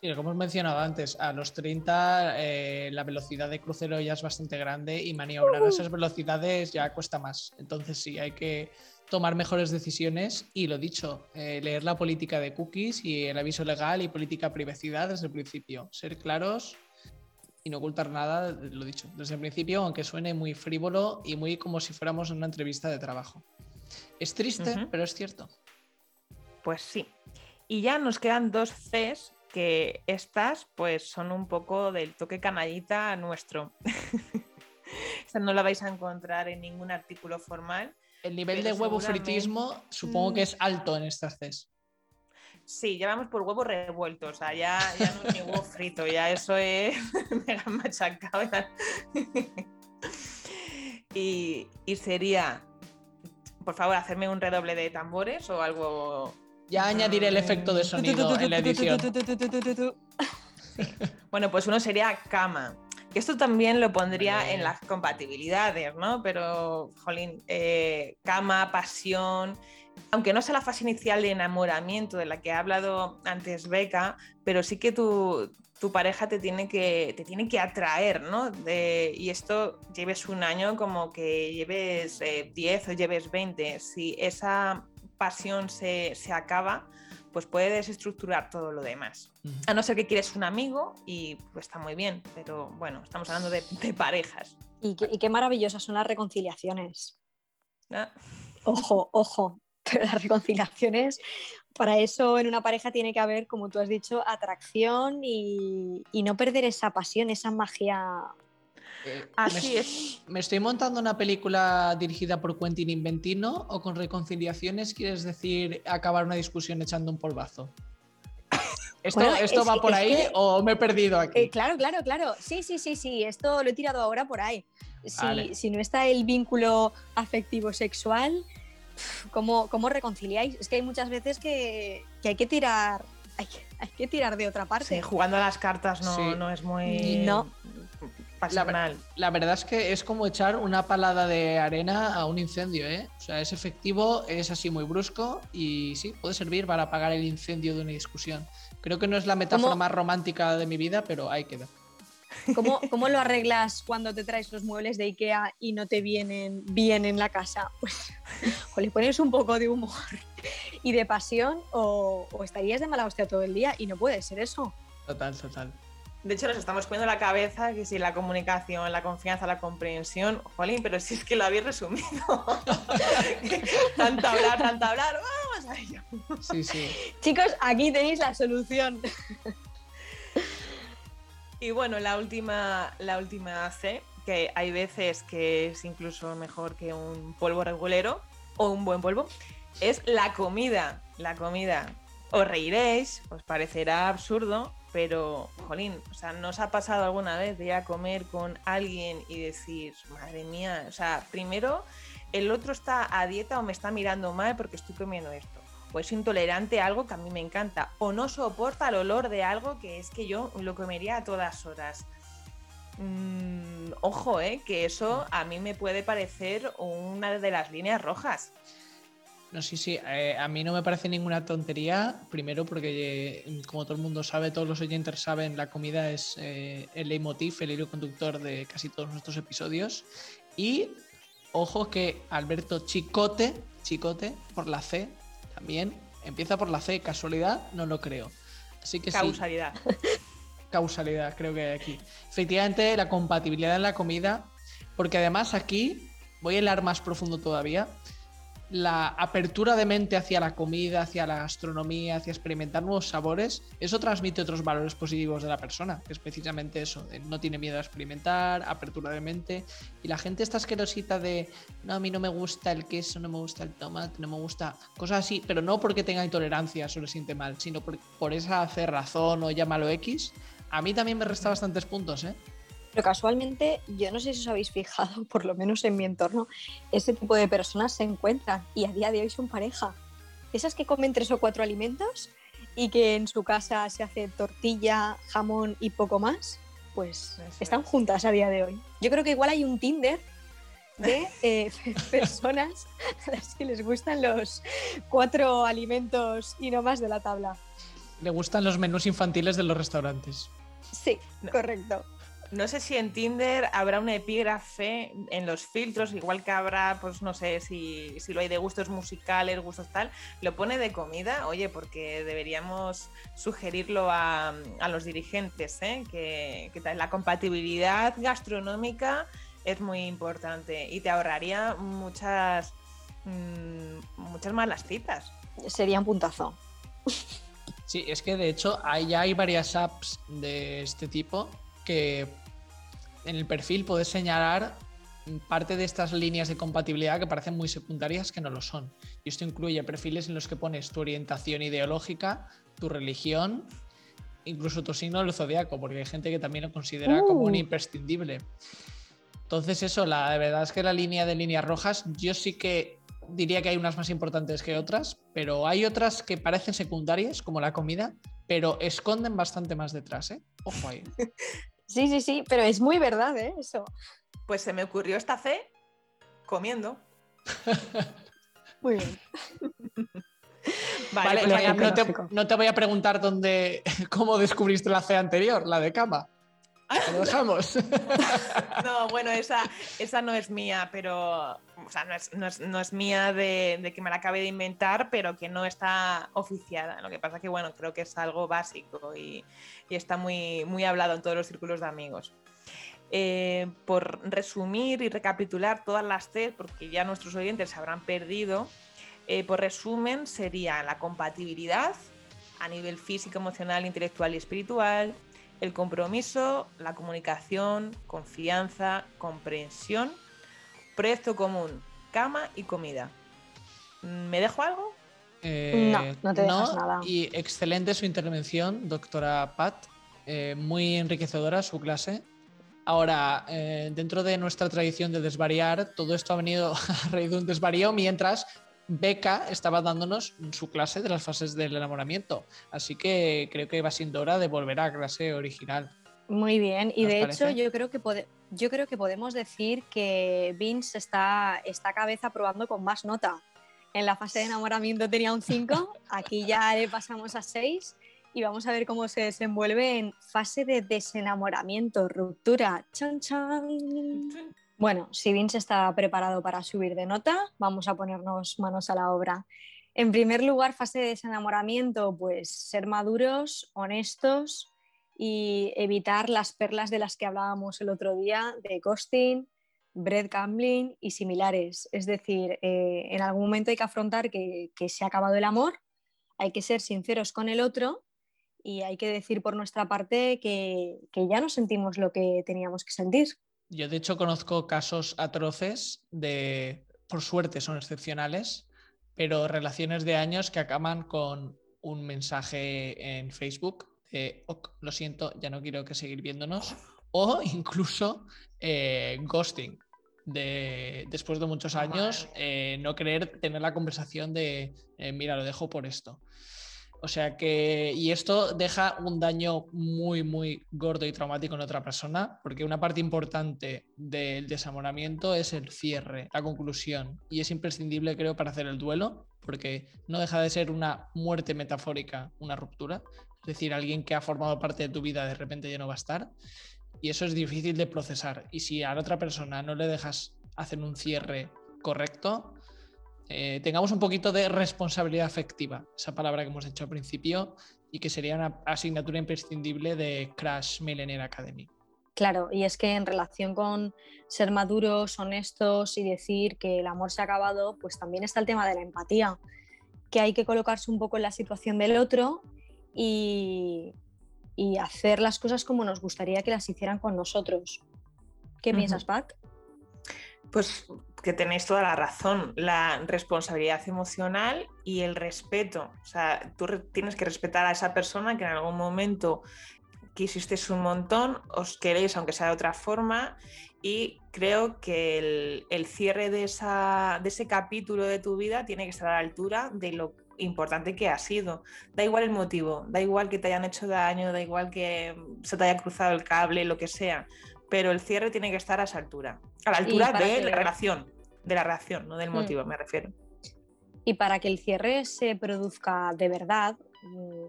Sí, como hemos mencionado antes, a los 30 eh, la velocidad de crucero ya es bastante grande y maniobrar a esas velocidades ya cuesta más. Entonces sí, hay que tomar mejores decisiones y lo dicho, eh, leer la política de cookies y el aviso legal y política privacidad desde el principio. Ser claros y no ocultar nada, lo dicho, desde el principio, aunque suene muy frívolo y muy como si fuéramos en una entrevista de trabajo. Es triste, pero es cierto. Pues sí. Y ya nos quedan dos Cs que estas pues son un poco del toque canallita nuestro. Esta no la vais a encontrar en ningún artículo formal, el nivel de huevo fritismo supongo que mm. es alto en estas CES. Sí, ya vamos por huevos revueltos, o sea, ya, no es ni huevo frito, ya eso es mega machacado. y, y sería, por favor, hacerme un redoble de tambores o algo. Ya añadiré el efecto de sonido en la edición. Bueno, pues uno sería cama. Esto también lo pondría en las compatibilidades, ¿no? Pero, jolín, eh, cama, pasión, aunque no sea la fase inicial de enamoramiento de la que ha hablado antes Beca, pero sí que tu, pareja te tiene que, te tiene que atraer, ¿no? y esto lleves un año como que lleves 10 eh, o lleves 20. Si esa pasión se, se acaba, pues puede desestructurar todo lo demás. A no ser que quieres un amigo y pues está muy bien, pero bueno, estamos hablando de, parejas. Y qué, maravillosas son las reconciliaciones. Ah. Ojo, ojo. Pero las reconciliaciones, para eso en una pareja tiene que haber, como tú has dicho, atracción y, y no perder esa pasión, esa magia. Eh, Así me, es. ¿Me estoy montando una película dirigida por Quentin Inventino o con reconciliaciones quieres decir acabar una discusión echando un polvazo? ¿Esto, Bueno, esto es va por ahí que- o me he perdido aquí? Eh, claro, claro, claro. Sí, sí, sí, sí. Esto lo he tirado ahora por ahí. Si, Vale. si no está el vínculo afectivo sexual, ¿cómo, cómo reconciliáis? Es que hay muchas veces que, que hay que tirar. Hay que, hay que tirar de otra parte. Sí, jugando a las cartas no, Sí. no es muy No. Pasional. La verdad es que es como echar una palada de arena a un incendio, ¿eh? O sea, es efectivo, es así muy brusco y sí, puede servir para apagar el incendio de una discusión. Creo que no es la metáfora ¿Cómo? más romántica de mi vida, pero ahí queda. ¿Cómo, ¿Cómo lo arreglas cuando te traes los muebles de Ikea y no te vienen bien en la casa? Pues o le pones un poco de humor y de pasión o, o estarías de mala hostia todo el día y no puede ser eso. Total, total. De hecho, nos estamos poniendo la cabeza que si la comunicación, la confianza, la comprensión, jolín, pero si es que lo habéis resumido. tanto hablar, tanto hablar, vamos a ello. Sí, sí. Chicos, aquí tenéis la solución. Y bueno, la última, la última C, que hay veces que es incluso mejor que un polvo regulero o un buen polvo, es la comida. La comida. Os reiréis, os parecerá absurdo, pero, jolín, o sea, ¿nos ha pasado alguna vez de ir a comer con alguien y decir, madre mía, o sea, primero el otro está a dieta o me está mirando mal porque estoy comiendo esto? O es intolerante a algo que a mí me encanta, o no soporta el olor de algo que es que yo lo comería a todas horas. Mm, ojo, eh, que eso a mí me puede parecer una de las líneas rojas. No, sí, sí. eh, a mí no me parece ninguna tontería. Primero, porque, eh, como todo el mundo sabe, todos los oyentes saben, la comida es eh, el leitmotiv, el hilo conductor de casi todos nuestros episodios. Y ojo que Alberto Chicote, Chicote, por la C, también empieza por la C. Casualidad, no lo creo. Así que sí, Causalidad. causalidad, creo que hay aquí. Efectivamente, la compatibilidad en la comida, porque además aquí voy a hilar más profundo todavía. La apertura de mente hacia la comida, hacia la gastronomía, hacia experimentar nuevos sabores, eso transmite otros valores positivos de la persona, que es precisamente eso, no tiene miedo a experimentar, apertura de mente. Y la gente está asquerosita de, no, a mí no me gusta el queso, no me gusta el tomate, no me gusta cosas así, pero no porque tenga intolerancia o le siente mal, sino por, por esa cerrazón o llámalo X, a mí también me resta bastantes puntos, ¿eh? Pero casualmente, yo no sé si os habéis fijado, por lo menos en mi entorno, ese tipo de personas se encuentran y a día de hoy son pareja. Esas que comen tres o cuatro alimentos y que en su casa se hace tortilla, jamón y poco más, pues Eso están es. juntas a día de hoy. Yo creo que igual hay un Tinder de eh, personas a las que les gustan los cuatro alimentos y no más de la tabla. Le gustan los menús infantiles de los restaurantes. Sí, No. correcto. No sé si en Tinder habrá un epígrafe en los filtros, igual que habrá, pues no sé si, si lo hay de gustos musicales, gustos tal, lo pone de comida, oye, porque deberíamos sugerirlo a, a los dirigentes, ¿eh? que, que tal, la compatibilidad gastronómica es muy importante y te ahorraría muchas, mm, muchas malas citas. Sería un puntazo. Sí, es que de hecho hay, ya hay varias apps de este tipo que en el perfil puedes señalar parte de estas líneas de compatibilidad que parecen muy secundarias que no lo son. Y esto incluye perfiles en los que pones tu orientación ideológica, tu religión, incluso tu signo del zodiaco, porque hay gente que también lo considera como un Uh. imprescindible. Entonces eso, la verdad es que la línea de líneas rojas, yo sí que diría que hay unas más importantes que otras, pero hay otras que parecen secundarias, como la comida, pero esconden bastante más detrás, ¿eh? Ojo ahí. Sí, sí, sí, pero es muy verdad, ¿eh? Eso. Pues se me ocurrió esta C comiendo. Muy bien. Vale, Vale, pues no- te, no te voy a preguntar dónde, cómo descubriste la C anterior, la de cama. Lo dejamos. No, bueno, esa, esa no es mía, pero. O sea, no es, no es- no es mía de, que me la acabe de inventar, pero que no está oficiada. Lo que pasa que, bueno, creo que es algo básico y, está muy, muy hablado en todos los círculos de amigos. Eh, por resumir y recapitular todas las C, porque ya nuestros oyentes se habrán perdido, Eh, por resumen, sería la compatibilidad a nivel físico, emocional, intelectual y espiritual, el compromiso, la comunicación, confianza, comprensión, proyecto común, cama y comida. ¿Me dejo algo? no, no te dejas nada. Y excelente su intervención, doctora Pat. Eh, muy enriquecedora su clase. Ahora, eh, dentro de nuestra tradición de desvariar, todo esto ha venido a raíz de un desvarío mientras Beca estaba dándonos su clase de las fases del enamoramiento. Así que creo que va siendo hora de volver a clase original. Muy bien, y de hecho yo creo, que yo creo que podemos decir que Vince está, esta cabeza probando con más nota. En la fase de enamoramiento tenía un 5, aquí ya le pasamos a 6 y vamos a ver cómo se desenvuelve en fase de desenamoramiento, ruptura. Chan, chan. Bueno, si Vince está preparado para subir de nota, vamos a ponernos manos a la obra. En primer lugar, fase de desenamoramiento, pues ser maduros, honestos y evitar las perlas de las que hablábamos el otro día, de ghosting, breadcrumbing y similares. Es decir, eh, en algún momento hay que afrontar que, se ha acabado el amor, hay que ser sinceros con el otro y hay que decir por nuestra parte que ya no sentimos lo que teníamos que sentir. Yo de hecho conozco casos atroces de, por suerte son excepcionales, pero relaciones de años que acaban con un mensaje en Facebook de, lo siento, ya no quiero que seguir viéndonos, o incluso eh, ghosting, de después de muchos años eh, no querer tener la conversación de, eh, mira, lo dejo por esto. O sea que, y esto deja un daño muy, muy gordo y traumático en otra persona, porque una parte importante del desamoramiento es el cierre, la conclusión, y es imprescindible, creo, para hacer el duelo, porque no deja de ser una muerte metafórica, una ruptura, es decir, alguien que ha formado parte de tu vida de repente ya no va a estar, y eso es difícil de procesar. Y si a la otra persona no le dejas hacer un cierre correcto, eh, tengamos un poquito de responsabilidad afectiva, esa palabra que hemos hecho al principio y que sería una asignatura imprescindible de Crash Millennial Academy. Claro, y es que en relación con ser maduros, honestos y decir que el amor se ha acabado, pues también está el tema de la empatía, que hay que colocarse un poco en la situación del otro y, hacer las cosas como nos gustaría que las hicieran con nosotros. ¿Qué piensas, Pat? Pues que tenéis toda la razón, la responsabilidad emocional y el respeto. O sea, tú tienes que respetar a esa persona que en algún momento quisisteis un montón, os queréis aunque sea de otra forma y creo que el, cierre de, esa, de ese capítulo de tu vida tiene que estar a la altura de lo importante que ha sido. Da igual el motivo, da igual que te hayan hecho daño, da igual que se te haya cruzado el cable, lo que sea pero el cierre tiene que estar a esa altura, a la altura de la relación, de la reacción, no del mm. motivo, me refiero. Y para que el cierre se produzca de verdad, mm,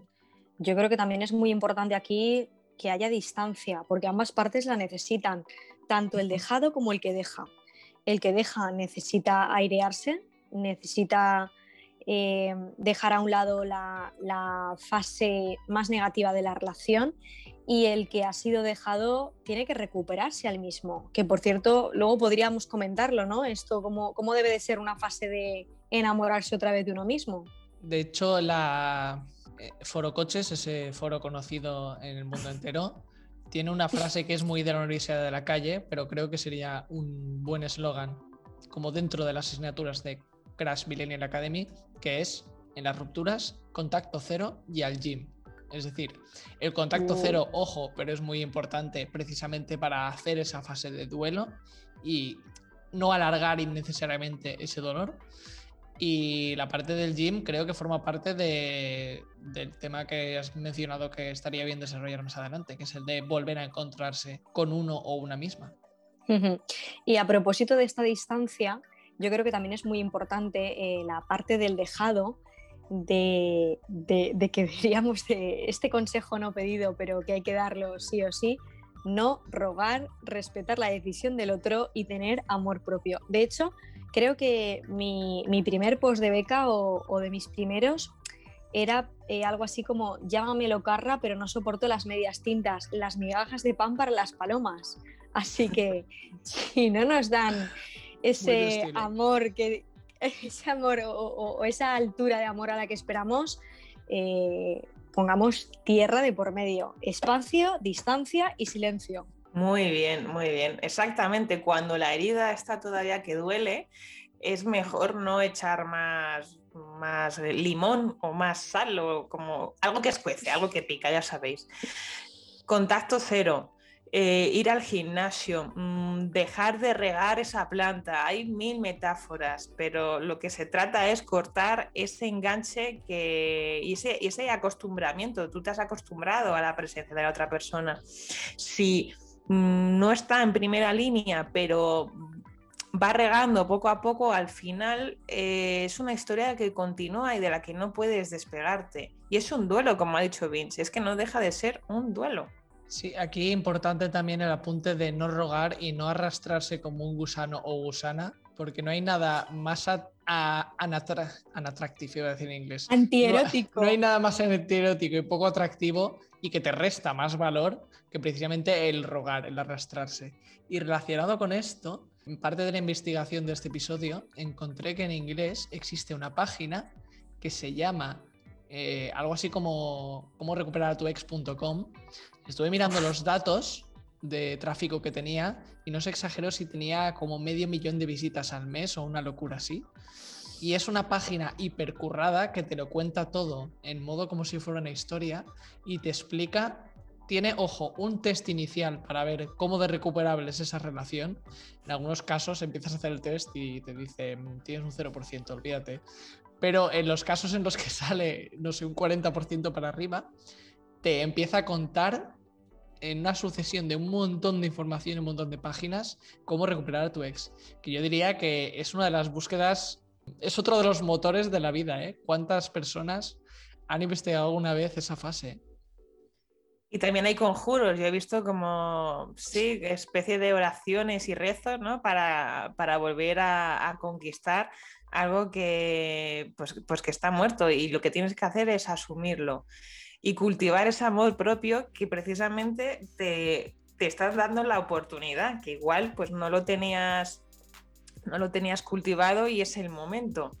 yo creo que también es muy importante aquí que haya distancia, porque ambas partes la necesitan, tanto el dejado como el que deja. El que deja necesita airearse, necesita eh, dejar a un lado la, la, fase más negativa de la relación y el que ha sido dejado tiene que recuperarse al mismo, que por cierto luego podríamos comentarlo, ¿no? Esto, ¿cómo, cómo debe de ser una fase de enamorarse otra vez de uno mismo? De hecho, la eh, Foro Coches, ese foro conocido en el mundo entero, tiene una frase que es muy de la Universidad de la Calle, pero creo que sería un buen eslogan, como dentro de las asignaturas de Crash Millennial Academy, que es en las rupturas, contacto cero y al gym. Es decir, el contacto cero, ojo, pero es muy importante precisamente para hacer esa fase de duelo y no alargar innecesariamente ese dolor. Y la parte del gym creo que forma parte del tema que has mencionado que estaría bien desarrollar más adelante, que es el de volver a encontrarse con uno o una misma. Y a propósito de esta distancia, yo creo que también es muy importante eh, la parte del dejado de, que deberíamos de este consejo no pedido, pero que hay que darlo sí o sí, no rogar, respetar la decisión del otro y tener amor propio. De hecho, creo que mi, primer post de beca o, de mis primeros era eh, algo así como llámame locarra, pero no soporto las medias tintas, las migajas de pan para las palomas. Así que si no nos dan ese amor que, ese amor o, esa altura de amor a la que esperamos, eh, pongamos tierra de por medio, espacio, distancia y silencio. Muy bien, muy bien. Exactamente, cuando la herida está todavía que duele, es mejor no echar más, más limón o más sal o como algo que escuece, algo que pica, ya sabéis. Contacto cero. Eh, ir al gimnasio, mm, dejar de regar esa planta, hay mil metáforas, pero lo que se trata es cortar ese enganche que, y, ese, ese acostumbramiento. Tú te has acostumbrado a la presencia de la otra persona. Si mm, no está en primera línea, pero va regando poco a poco, al final eh, es una historia que continúa y de la que no puedes despegarte. Y es un duelo, como ha dicho Vince, es que no deja de ser un duelo. Sí, aquí importante también el apunte de no rogar y no arrastrarse como un gusano o gusana, porque no hay nada más anatractivo, iba a decir en inglés. Antierótico. No, hay nada más antierótico y poco atractivo y que te resta más valor que precisamente el rogar, el arrastrarse. Y relacionado con esto, en parte de la investigación de este episodio, encontré que en inglés existe una página que se llama eh, algo así como cómo recuperar a tu ex.com, Estuve mirando los datos de tráfico que tenía y no se exageró si tenía como medio millón de visitas al mes o una locura así. Y es una página hipercurrada que te lo cuenta todo en modo como si fuera una historia y te explica tiene, ojo, un test inicial para ver cómo de recuperable es esa relación. En algunos casos empiezas a hacer el test y te dice, mm, tienes un 0%, olvídate. Pero en los casos en los que sale, no sé, un 40% para arriba, te empieza a contar en una sucesión de un montón de información, un montón de páginas, cómo recuperar a tu ex. Que yo diría que es una de las búsquedas, es otro de los motores de la vida, ¿eh? ¿Cuántas personas han investigado alguna vez esa fase? Y también hay conjuros, yo he visto como, sí, especie de oraciones y rezos, ¿no? Para, para volver a, a, conquistar algo que, pues, pues que está muerto y lo que tienes que hacer es asumirlo y cultivar ese amor propio que precisamente te, estás dando la oportunidad, que igual pues no lo tenías, no lo tenías cultivado y es el momento.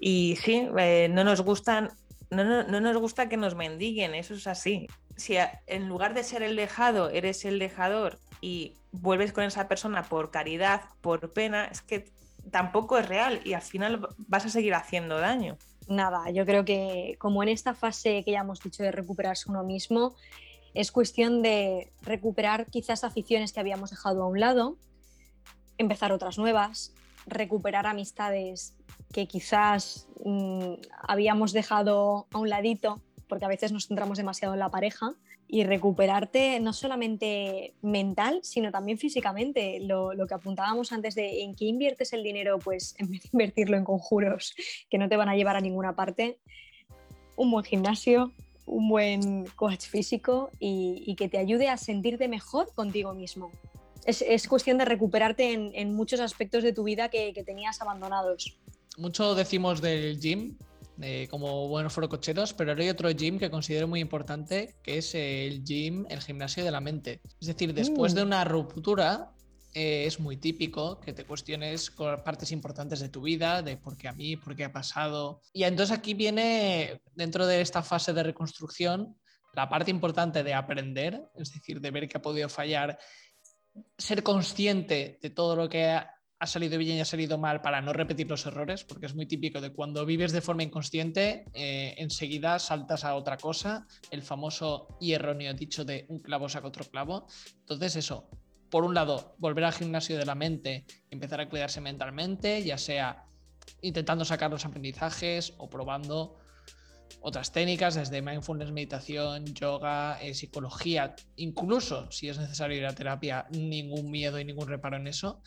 Y sí, eh, no nos gustan, no, no, nos gusta que nos mendiguen, eso es así. Si en lugar de ser el dejado, eres el dejador y vuelves con esa persona por caridad, por pena, es que tampoco es real y al final vas a seguir haciendo daño nada, yo creo que como en esta fase que ya hemos dicho de recuperarse uno mismo, es cuestión de recuperar quizás aficiones que habíamos dejado a un lado, empezar otras nuevas, recuperar amistades que quizás mm, habíamos dejado a un ladito, porque a veces nos centramos demasiado en la pareja, y recuperarte no solamente mental, sino también físicamente. Lo, que apuntábamos antes de en qué inviertes el dinero, pues en vez de invertirlo en conjuros que no te van a llevar a ninguna parte, un buen gimnasio, un buen coach físico y, que te ayude a sentirte mejor contigo mismo. Es, cuestión de recuperarte en, muchos aspectos de tu vida que, que tenías abandonados. Mucho decimos del gym, como buenos forococheros, pero hay otro gym que considero muy importante, que es el gym, el gimnasio de la mente. Es decir, después de mm. una ruptura, eh, es muy típico que te cuestiones con partes importantes de tu vida, de por qué a mí, por qué ha pasado. Y entonces aquí viene, dentro de esta fase de reconstrucción, la parte importante de aprender, es decir, de ver que ha podido fallar, ser consciente de todo lo que ha ha salido bien y ha salido mal para no repetir los errores, porque es muy típico de cuando vives de forma inconsciente, eh, enseguida saltas a otra cosa, el famoso y erróneo dicho de un clavo saca otro clavo. Entonces eso, por un lado, volver al gimnasio de la mente, empezar a cuidarse mentalmente, ya sea intentando sacar los aprendizajes o probando otras técnicas desde mindfulness, meditación, yoga, eh, psicología, incluso si es necesario ir a terapia, ningún miedo y ningún reparo en eso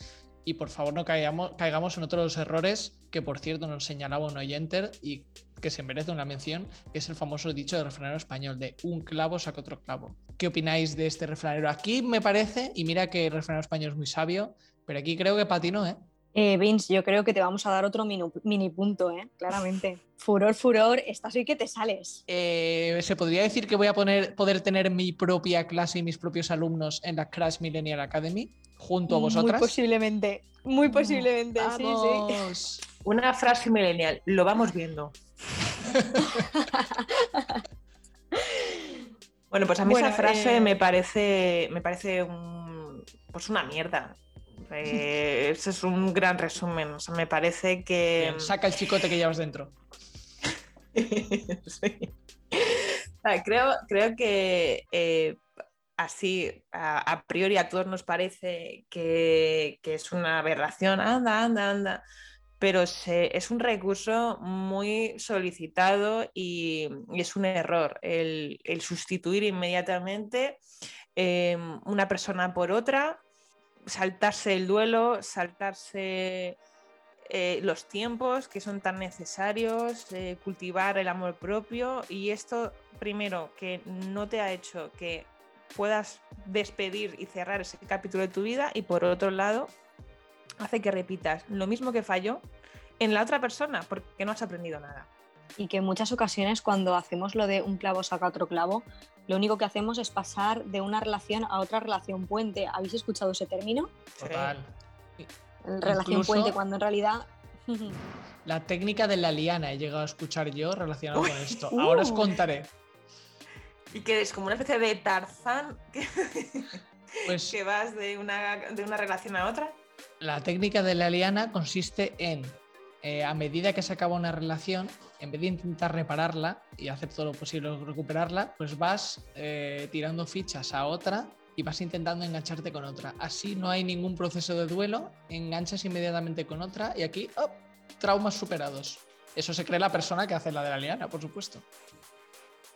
y por favor no caigamos, caigamos en otros errores que por cierto nos señalaba un oyente y que se merece una mención, que es el famoso dicho de refranero español de un clavo saca otro clavo. ¿Qué opináis de este refranero? Aquí me parece, y mira que el refranero español es muy sabio, pero aquí creo que patino, ¿eh? Eh, Vince, yo creo que te vamos a dar otro mini, punto, ¿eh? claramente. Furor, furor, estás hoy que te sales. Eh, ¿Se podría decir que voy a poner, poder tener mi propia clase y mis propios alumnos en la Crash Millennial Academy junto a vosotras? Muy posiblemente, muy posiblemente, sí, sí. Una frase millennial, lo vamos viendo. bueno, pues a mí esa frase eh, me parece, me parece un, pues una mierda. Eh, ese es un gran resumen. O sea, me parece que. Bien, saca el chicote que llevas dentro. Sí. Sea, creo, creo que eh, así, a, a priori, a todos nos parece que, que es una aberración. Anda, anda, anda. Pero se- es un recurso muy solicitado y, y es un error el, el sustituir inmediatamente eh, una persona por otra, saltarse el duelo, saltarse eh, los tiempos que son tan necesarios, eh, cultivar el amor propio y esto, primero, que no te ha hecho que puedas despedir y cerrar ese capítulo de tu vida y por otro lado, hace que repitas lo mismo que falló en la otra persona porque no has aprendido nada. Y que en muchas ocasiones cuando hacemos lo de un clavo saca otro clavo, lo único que hacemos es pasar de una relación a otra relación puente. ¿Habéis escuchado ese término? Total. Relación Incluso- puente, cuando en realidad... La técnica de la liana he llegado a escuchar yo relacionado Uy, con esto. Ahora os uh. contaré. Y que es como una especie de Tarzán que, Pues que vas de una, de una relación a otra. la técnica de la liana consiste en, eh, a medida que se acaba una relación, en vez de intentar repararla y hacer todo lo posible recuperarla, pues vas eh, tirando fichas a otra y vas intentando engancharte con otra. Así no hay ningún proceso de duelo, enganchas inmediatamente con otra y aquí, traumas superados. Eso se cree la persona que hace la de la liana, por supuesto.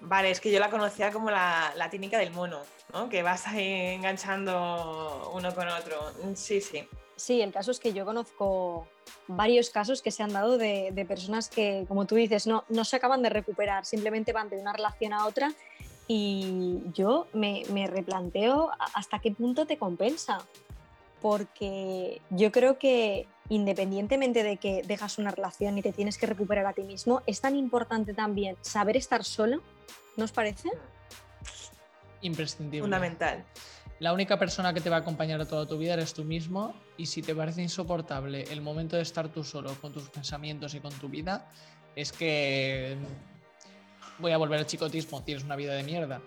Vale, es que yo la conocía como la, la técnica del mono, ¿no? Que vas ahí enganchando uno con otro. Sí, sí. Sí, el caso es que yo conozco varios casos que se han dado de, de personas que, como tú dices, no, no se acaban de recuperar, simplemente van de una relación a otra y yo me, me replanteo a- hasta qué punto te compensa. Porque yo creo que independientemente de que dejas una relación y te tienes que recuperar a ti mismo, es tan importante también saber estar solo, ¿no os parece? Imprescindible. Fundamental. La única persona que te va a acompañar a toda tu vida eres tú mismo y si te parece insoportable el momento de estar tú solo con tus pensamientos y con tu vida, es que voy a volver al chicotismo, tienes una vida de mierda.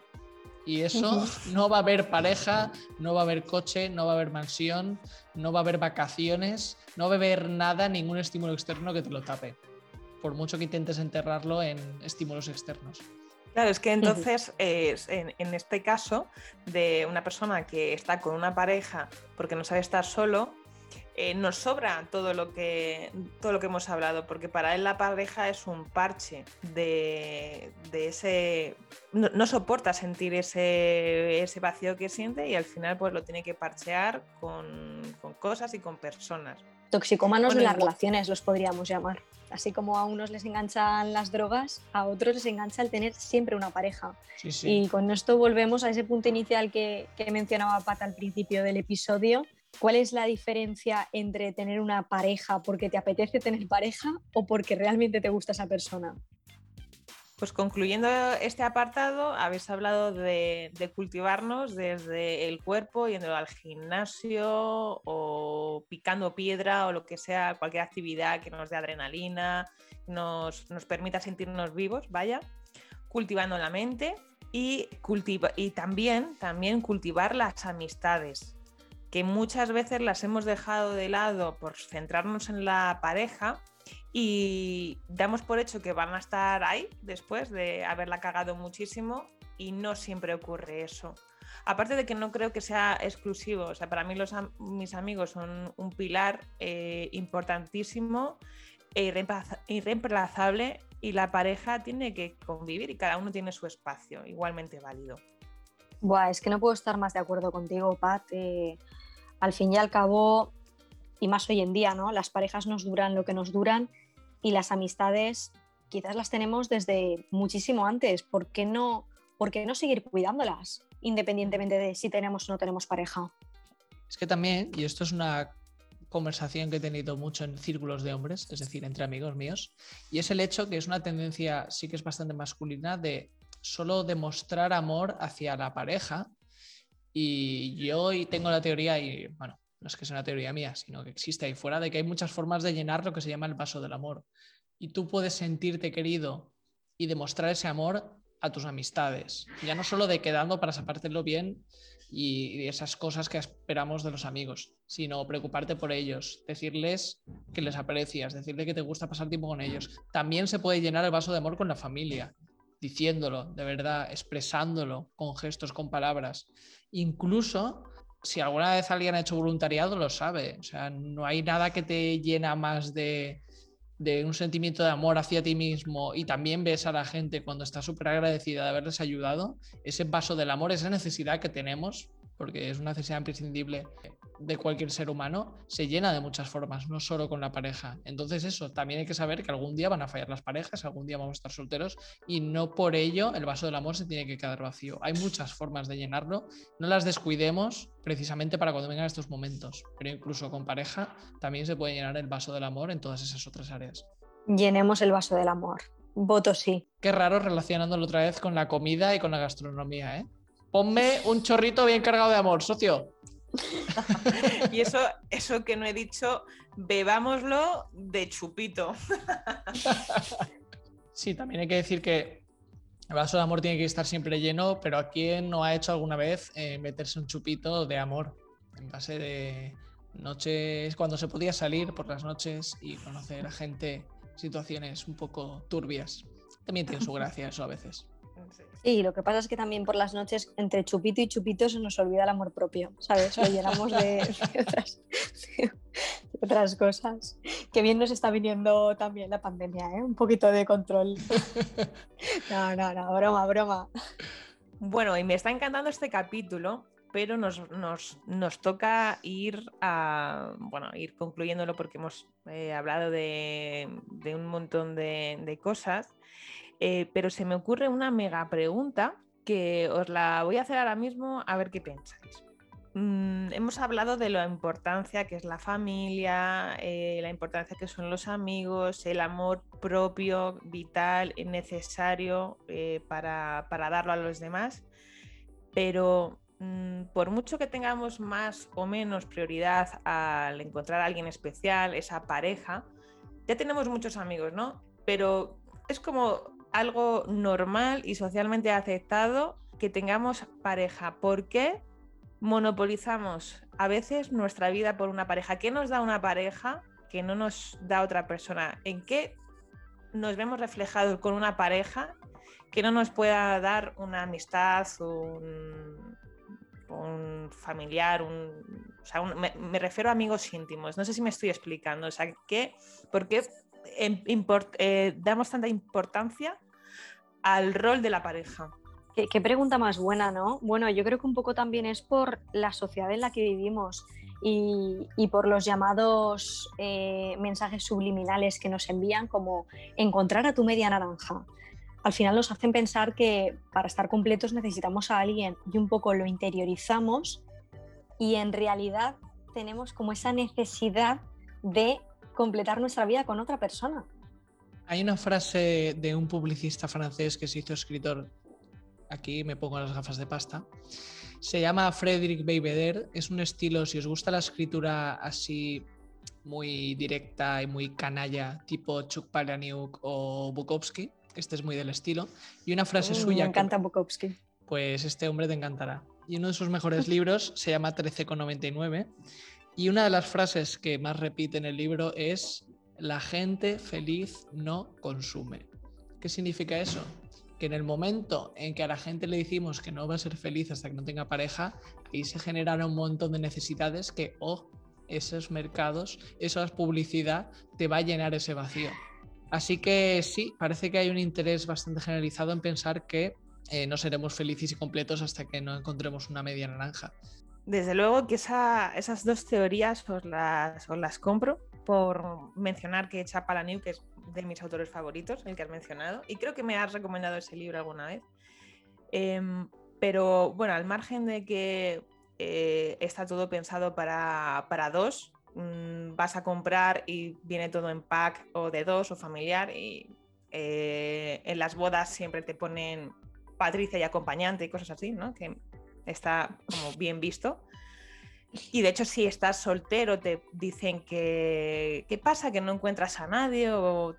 Y eso no va a haber pareja, no va a haber coche, no va a haber mansión, no va a haber vacaciones, no va a haber nada, ningún estímulo externo que te lo tape. Por mucho que intentes enterrarlo en estímulos externos. Claro, es que entonces, eh, en, en este caso, de una persona que está con una pareja porque no sabe estar solo, eh, nos sobra todo lo, que, todo lo que hemos hablado, porque para él la pareja es un parche de, de ese... No, no soporta sentir ese, ese vacío que siente y al final pues lo tiene que parchear con, con cosas y con personas. Toxicómanos de las relaciones los podríamos llamar. Así como a unos les enganchan las drogas, a otros les engancha el tener siempre una pareja. Sí, sí. Y con esto volvemos a ese punto inicial que, que mencionaba Pat al principio del episodio. ¿Cuál es la diferencia entre tener una pareja porque te apetece tener pareja o porque realmente te gusta esa persona? Pues concluyendo este apartado, habéis hablado de, cultivarnos desde el cuerpo, yendo al gimnasio o picando piedra o lo que sea, cualquier actividad que nos dé adrenalina, nos, nos permita sentirnos vivos, vaya, cultivando la mente y, cultiva y también, también cultivar las amistades, que muchas veces las hemos dejado de lado por centrarnos en la pareja y damos por hecho que van a estar ahí después de haberla cagado muchísimo y no siempre ocurre eso. Aparte de que no creo que sea exclusivo, o sea, para mí los mis amigos son un pilar eh, importantísimo e irreemplaza- irreemplazable y la pareja tiene que convivir y cada uno tiene su espacio, igualmente válido. Buah, es que no puedo estar más de acuerdo contigo, Pat. Eh, al fin y al cabo, y más hoy en día, ¿no? Las parejas nos duran lo que nos duran y las amistades quizás las tenemos desde muchísimo antes. ¿Por qué no, por qué no seguir cuidándolas, independientemente de si tenemos o no tenemos pareja? Es que también, y esto es una conversación que he tenido mucho en círculos de hombres, es decir, entre amigos míos, y es el hecho que es una tendencia, sí que es bastante masculina, de solo demostrar amor hacia la pareja. Y yo hoy tengo la teoría, y bueno, no es que sea una teoría mía, sino que existe ahí fuera, de que hay muchas formas de llenar lo que se llama el vaso del amor. Y tú puedes sentirte querido y demostrar ese amor a tus amistades, ya no solo de quedando para sacártelo bien y esas cosas que esperamos de los amigos, sino preocuparte por ellos, decirles que les aprecias, decirle que te gusta pasar tiempo con ellos. También se puede llenar el vaso de amor con la familia, diciéndolo, de verdad, expresándolo con gestos, con palabras. Incluso si alguna vez alguien ha hecho voluntariado, lo sabe. O sea, no hay nada que te llena más de, de un sentimiento de amor hacia ti mismo y también ves a la gente cuando está súper agradecida de haberles ayudado, ese vaso del amor, esa necesidad que tenemos, porque es una necesidad imprescindible de cualquier ser humano se llena de muchas formas, no solo con la pareja. Entonces eso, también hay que saber que algún día van a fallar las parejas, algún día vamos a estar solteros y no por ello el vaso del amor se tiene que quedar vacío. Hay muchas formas de llenarlo, no las descuidemos precisamente para cuando vengan estos momentos, pero incluso con pareja también se puede llenar el vaso del amor en todas esas otras áreas. Llenemos el vaso del amor. Voto sí. Qué raro relacionándolo otra vez con la comida y con la gastronomía, ¿eh? Ponme un chorrito bien cargado de amor, socio. y eso, eso que no he dicho, bebámoslo de chupito. sí, también hay que decir que el vaso de amor tiene que estar siempre lleno, pero ¿a quién no ha hecho alguna vez eh, meterse un chupito de amor? En base de noches, cuando se podía salir por las noches y conocer a gente, situaciones un poco turbias. También tiene su gracia eso a veces. Sí, lo que pasa es que también por las noches, entre chupito y chupito, se nos olvida el amor propio, ¿sabes? Lo llenamos de, otras, cosas. Que bien nos está viniendo también la pandemia, ¿eh? Un poquito de control. No, no, no, broma, broma. Bueno, y me está encantando este capítulo, pero nos, toca ir a, bueno, ir concluyéndolo porque hemos eh, hablado de, un montón de cosas. Eh, pero se me ocurre una mega pregunta que os la voy a hacer ahora mismo a ver qué pensáis. Mm, hemos hablado de la importancia que es la familia, eh, la importancia que son los amigos, el amor propio, vital, necesario eh, para, darlo a los demás, pero mm, por mucho que tengamos más o menos prioridad al encontrar a alguien especial, esa pareja, ya tenemos muchos amigos, ¿no? Pero es como algo normal y socialmente aceptado que tengamos pareja. ¿Por qué monopolizamos a veces nuestra vida por una pareja? ¿Qué nos da una pareja que no nos da otra persona? ¿En qué nos vemos reflejados con una pareja que no nos pueda dar una amistad, un, familiar, un, me, refiero a amigos íntimos. No sé si me estoy explicando. O sea, ¿qué, ¿por qué eh, damos tanta importancia al rol de la pareja? Qué, pregunta más buena, ¿no? Bueno, yo creo que un poco también es por la sociedad en la que vivimos y, por los llamados eh, mensajes subliminales que nos envían, como encontrar a tu media naranja. Al final nos hacen pensar que para estar completos necesitamos a alguien y un poco lo interiorizamos y en realidad tenemos como esa necesidad de completar nuestra vida con otra persona. Hay una frase de un publicista francés que se hizo escritor, aquí me pongo las gafas de pasta, se llama Frédéric Beibeder, es un estilo, si os gusta la escritura así muy directa y muy canalla, tipo Chuck Palahniuk o Bukowski, este es muy del estilo, y una frase mm, suya... Me encanta Bukowski. Pues este hombre te encantará. Y uno de sus mejores libros se llama 13,99 y una de las frases que más repite en el libro es la gente feliz no consume. ¿Qué significa eso? Que en el momento en que a la gente le decimos que no va a ser feliz hasta que no tenga pareja, ahí se generan un montón de necesidades que, oh, esos mercados, esa publicidad te va a llenar ese vacío. Así que sí, parece que hay un interés bastante generalizado en pensar que eh, no seremos felices y completos hasta que no encontremos una media naranja. Desde luego que esas dos teorías os las, os las compro por mencionar que Chapala que es de mis autores favoritos, el que has mencionado, y creo que me has recomendado ese libro alguna vez. Em, pero bueno, al margen de que eh, está todo pensado para, dos, mm, vas a comprar y viene todo en pack o de dos o familiar y eh, en las bodas siempre te ponen Patricia y acompañante y cosas así, ¿no? Está bien visto. Y de hecho, si estás soltero, te dicen que qué pasa, que no encuentras a nadie o,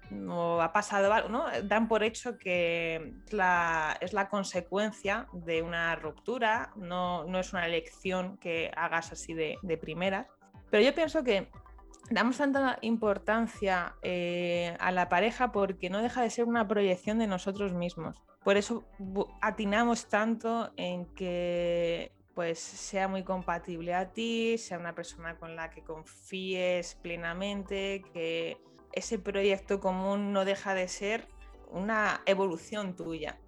ha pasado algo, ¿no? Dan por hecho que la, es la consecuencia de una ruptura, no, no, es una elección que hagas así de, de primeras. Pero yo pienso que damos tanta importancia eh, a la pareja porque no deja de ser una proyección de nosotros mismos. Por eso atinamos tanto en que pues sea muy compatible a ti, sea una persona con la que confíes plenamente, que ese proyecto común no deja de ser una evolución tuya.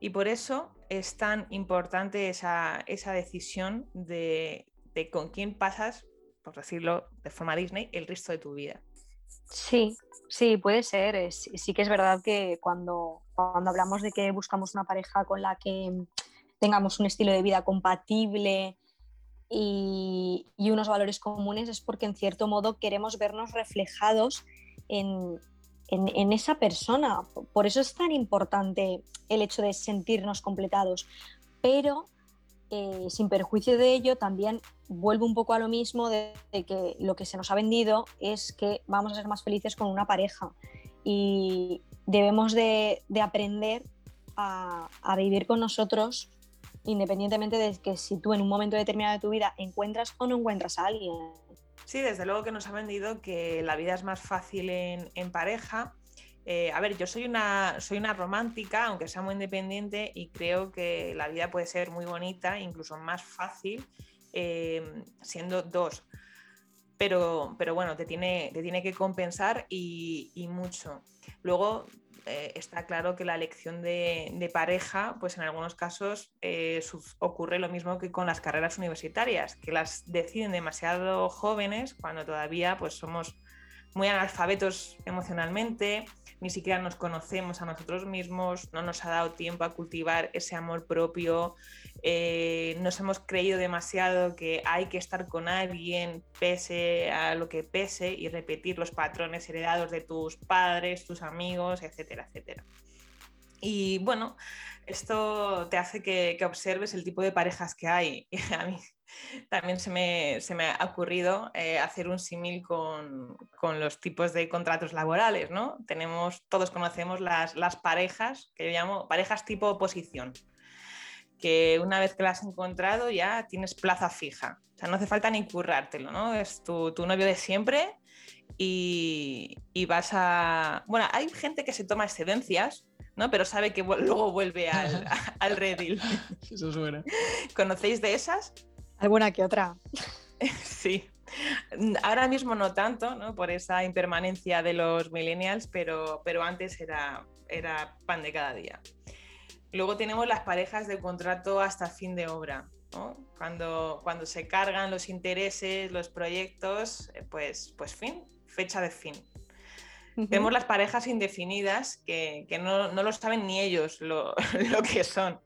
Y por eso es tan importante esa, decisión de, con quién pasas, por decirlo de forma Disney, el resto de tu vida. Sí, sí, puede ser. sí que es verdad que cuando, cuando hablamos de que buscamos una pareja con la que tengamos un estilo de vida compatible y, unos valores comunes es porque en cierto modo queremos vernos reflejados en, esa persona. Por eso es tan importante el hecho de sentirnos completados. Pero eh, sin perjuicio de ello, también vuelvo un poco a lo mismo de, que lo que se nos ha vendido es que vamos a ser más felices con una pareja y debemos de, aprender a, a, vivir con nosotros independientemente de que si tú en un momento determinado de tu vida encuentras o no encuentras a alguien. Sí, desde luego que nos ha vendido que la vida es más fácil en, pareja. Eh, a ver, yo soy una, soy una romántica, aunque sea muy independiente, y creo que la vida puede ser muy bonita, incluso más fácil, eh, siendo dos. Pero, pero, bueno, te tiene, te tiene que compensar y, mucho. Luego, eh, está claro que la elección de, pareja, pues en algunos casos ocurre lo mismo que con las carreras universitarias, que las deciden demasiado jóvenes cuando todavía pues somos muy analfabetos emocionalmente, ni siquiera nos conocemos a nosotros mismos, no nos ha dado tiempo a cultivar ese amor propio, eh, nos hemos creído demasiado que hay que estar con alguien pese a lo que pese y repetir los patrones heredados de tus padres, tus amigos, etcétera, etcétera. Y bueno, esto te hace que, observes el tipo de parejas que hay. a mí también se me, ha ocurrido eh, hacer un símil con, los tipos de contratos laborales, ¿no? Tenemos, todos conocemos las, las parejas, que yo llamo parejas tipo oposición que una vez que la has encontrado ya tienes plaza fija. O sea, no hace falta ni currártelo, ¿no? Es tu, novio de siempre y, vas a... Bueno, hay gente que se toma excedencias, ¿no? Pero sabe que luego vuelve al, al redil. Eso suena. ¿Conocéis de esas? Alguna que otra. sí. Ahora mismo no tanto, ¿no? Por esa impermanencia de los millennials, pero, pero antes era, era pan de cada día. Luego tenemos las parejas de contrato hasta fin de obra. Cuando, cuando se cargan los intereses, los proyectos, eh, pues, pues fin, fecha de fin. Tenemos las parejas indefinidas que, no, lo saben ni ellos lo, que son.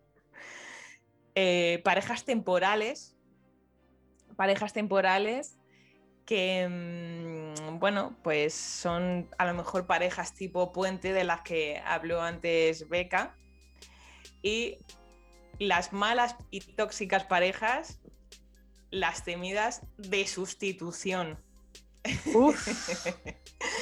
Eh, parejas temporales, parejas temporales que, mm, bueno, pues son a lo mejor parejas tipo puente de las que habló antes Beca, y las malas y tóxicas parejas, las temidas de sustitución.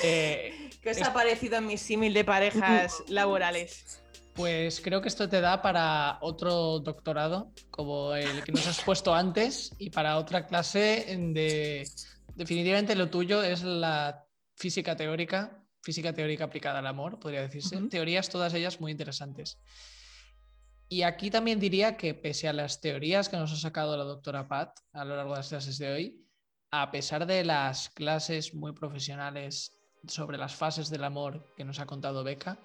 Eh, ¿Qué os ha parecido en mi símil de parejas laborales? Pues creo que esto te da para otro doctorado, como el que nos has puesto antes, y para otra clase de... Definitivamente lo tuyo es la física teórica, física teórica aplicada al amor, podría decirse. Teorías todas ellas muy interesantes. Y aquí también diría que pese a las teorías que nos ha sacado la doctora Pat a lo largo de las clases de hoy, a pesar de las clases muy profesionales sobre las fases del amor que nos ha contado Beca,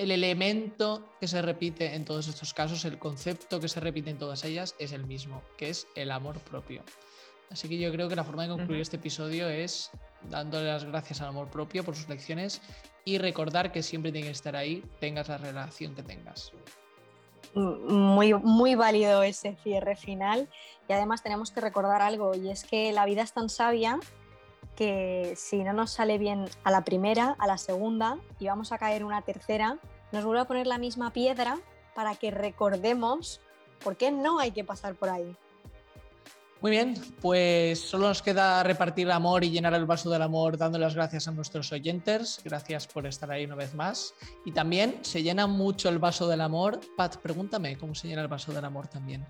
el elemento que se repite en todos estos casos, el concepto que se repite en todas ellas es el mismo, que es el amor propio. Así que yo creo que la forma de concluir este episodio es dándole las gracias al amor propio por sus lecciones y recordar que siempre tiene que estar ahí, tengas la relación que tengas. Muy, muy válido ese cierre final y además tenemos que recordar algo y es que la vida es tan sabia que si no nos sale bien a la primera, a la segunda y vamos a caer una tercera, nos vuelve a poner la misma piedra para que recordemos por qué no hay que pasar por ahí. Muy bien, pues solo nos queda repartir el amor y llenar el vaso del amor dando las gracias a nuestros oyentes. Gracias por estar ahí una vez más. Y también se llena mucho el vaso del amor. Pat, pregúntame cómo se llena el vaso del amor también.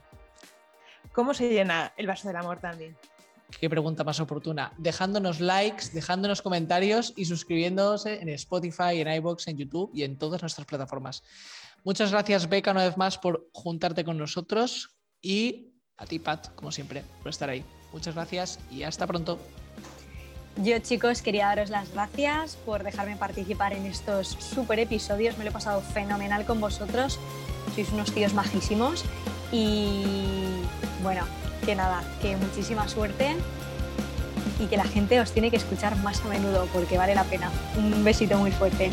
¿Cómo se llena el vaso del amor también? Qué pregunta más oportuna. Dejándonos likes, dejándonos comentarios y suscribiéndose en Spotify, en iBox, en YouTube y en todas nuestras plataformas. Muchas gracias, Beca, una vez más por juntarte con nosotros y a ti, Pat, como siempre, por estar ahí. Muchas gracias y hasta pronto. Yo, chicos, quería daros las gracias por dejarme participar en estos super episodios. Me lo he pasado fenomenal con vosotros. Sois unos tíos majísimos. Y bueno, que nada, que muchísima suerte y que la gente os tiene que escuchar más a menudo porque vale la pena. Un besito muy fuerte.